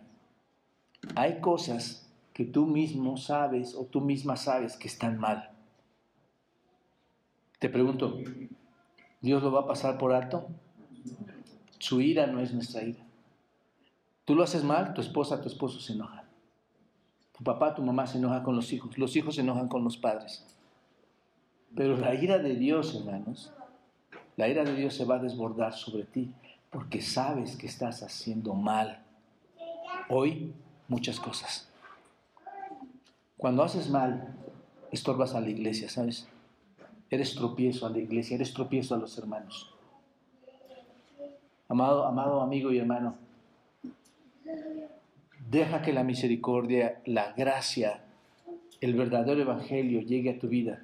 Hay cosas que tú mismo sabes o tú misma sabes que están mal. Te pregunto, ¿Dios lo va a pasar por alto? Su ira no es nuestra ira. Tú lo haces mal, tu esposa, tu esposo se enoja. Tu papá, tu mamá se enoja con los hijos. Los hijos se enojan con los padres. Pero la ira de Dios, hermanos, la ira de Dios se va a desbordar sobre ti porque sabes que estás haciendo mal. Hoy, muchas cosas. Cuando haces mal, estorbas a la iglesia, ¿sabes? Eres tropiezo a la iglesia, eres tropiezo a los hermanos. Amado, amado amigo y hermano, deja que la misericordia, la gracia, el verdadero evangelio llegue a tu vida.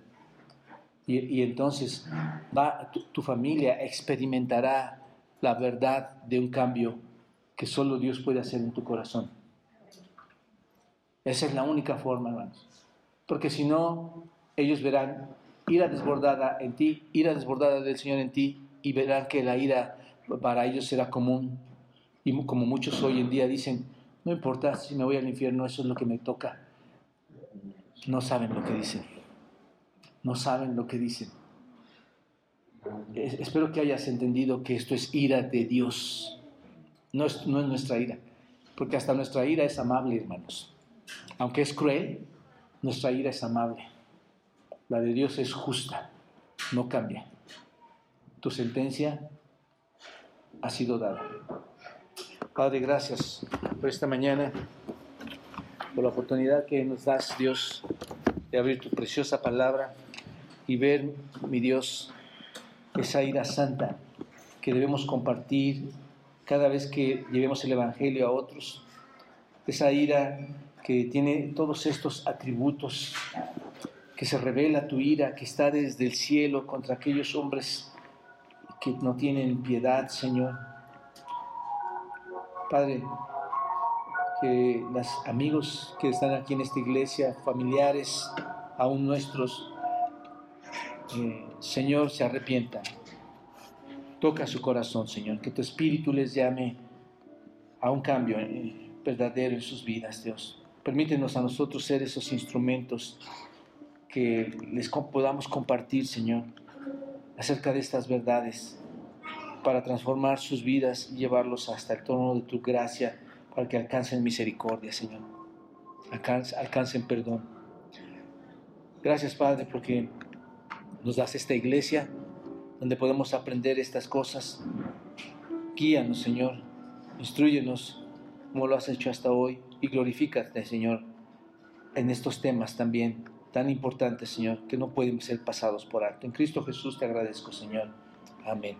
Y, entonces va, tu, familia experimentará la verdad de un cambio que solo Dios puede hacer en tu corazón. Esa es la única forma, hermanos. Porque si no, ellos verán ira desbordada en ti, ira desbordada del Señor en ti, y verán que la ira para ellos será común. Y como muchos hoy en día dicen, no importa si me voy al infierno, eso es lo que me toca. No saben lo que dicen. No saben lo que dicen. Espero que hayas entendido que esto es ira de Dios. No es, no es nuestra ira. Porque hasta nuestra ira es amable, hermanos. Aunque es cruel, nuestra ira es amable. La de Dios es justa. No cambia. Tu sentencia ha sido dada. Padre, gracias por esta mañana, por la oportunidad que nos das, Dios, de abrir tu preciosa palabra y ver, mi Dios, esa ira santa que debemos compartir cada vez que llevemos el Evangelio a otros. Esa ira que tiene todos estos atributos, que se revela tu ira, que está desde el cielo contra aquellos hombres que no tienen piedad, Señor Padre, que los amigos que están aquí en esta iglesia, familiares, aún nuestros, eh, Señor, se arrepientan. Toca su corazón, Señor, que tu espíritu les llame a un cambio eh, verdadero en sus vidas, Dios. Permítenos a nosotros ser esos instrumentos que les podamos compartir, Señor, acerca de estas verdades para transformar sus vidas y llevarlos hasta el trono de tu gracia para que alcancen misericordia, Señor. Alcancen, perdón. Gracias, Padre, porque nos das esta iglesia donde podemos aprender estas cosas. Guíanos, Señor. Instruyenos como lo has hecho hasta hoy y glorifícate, Señor, en estos temas también tan importantes, Señor, que no pueden ser pasados por alto. En Cristo Jesús te agradezco, Señor. Amén.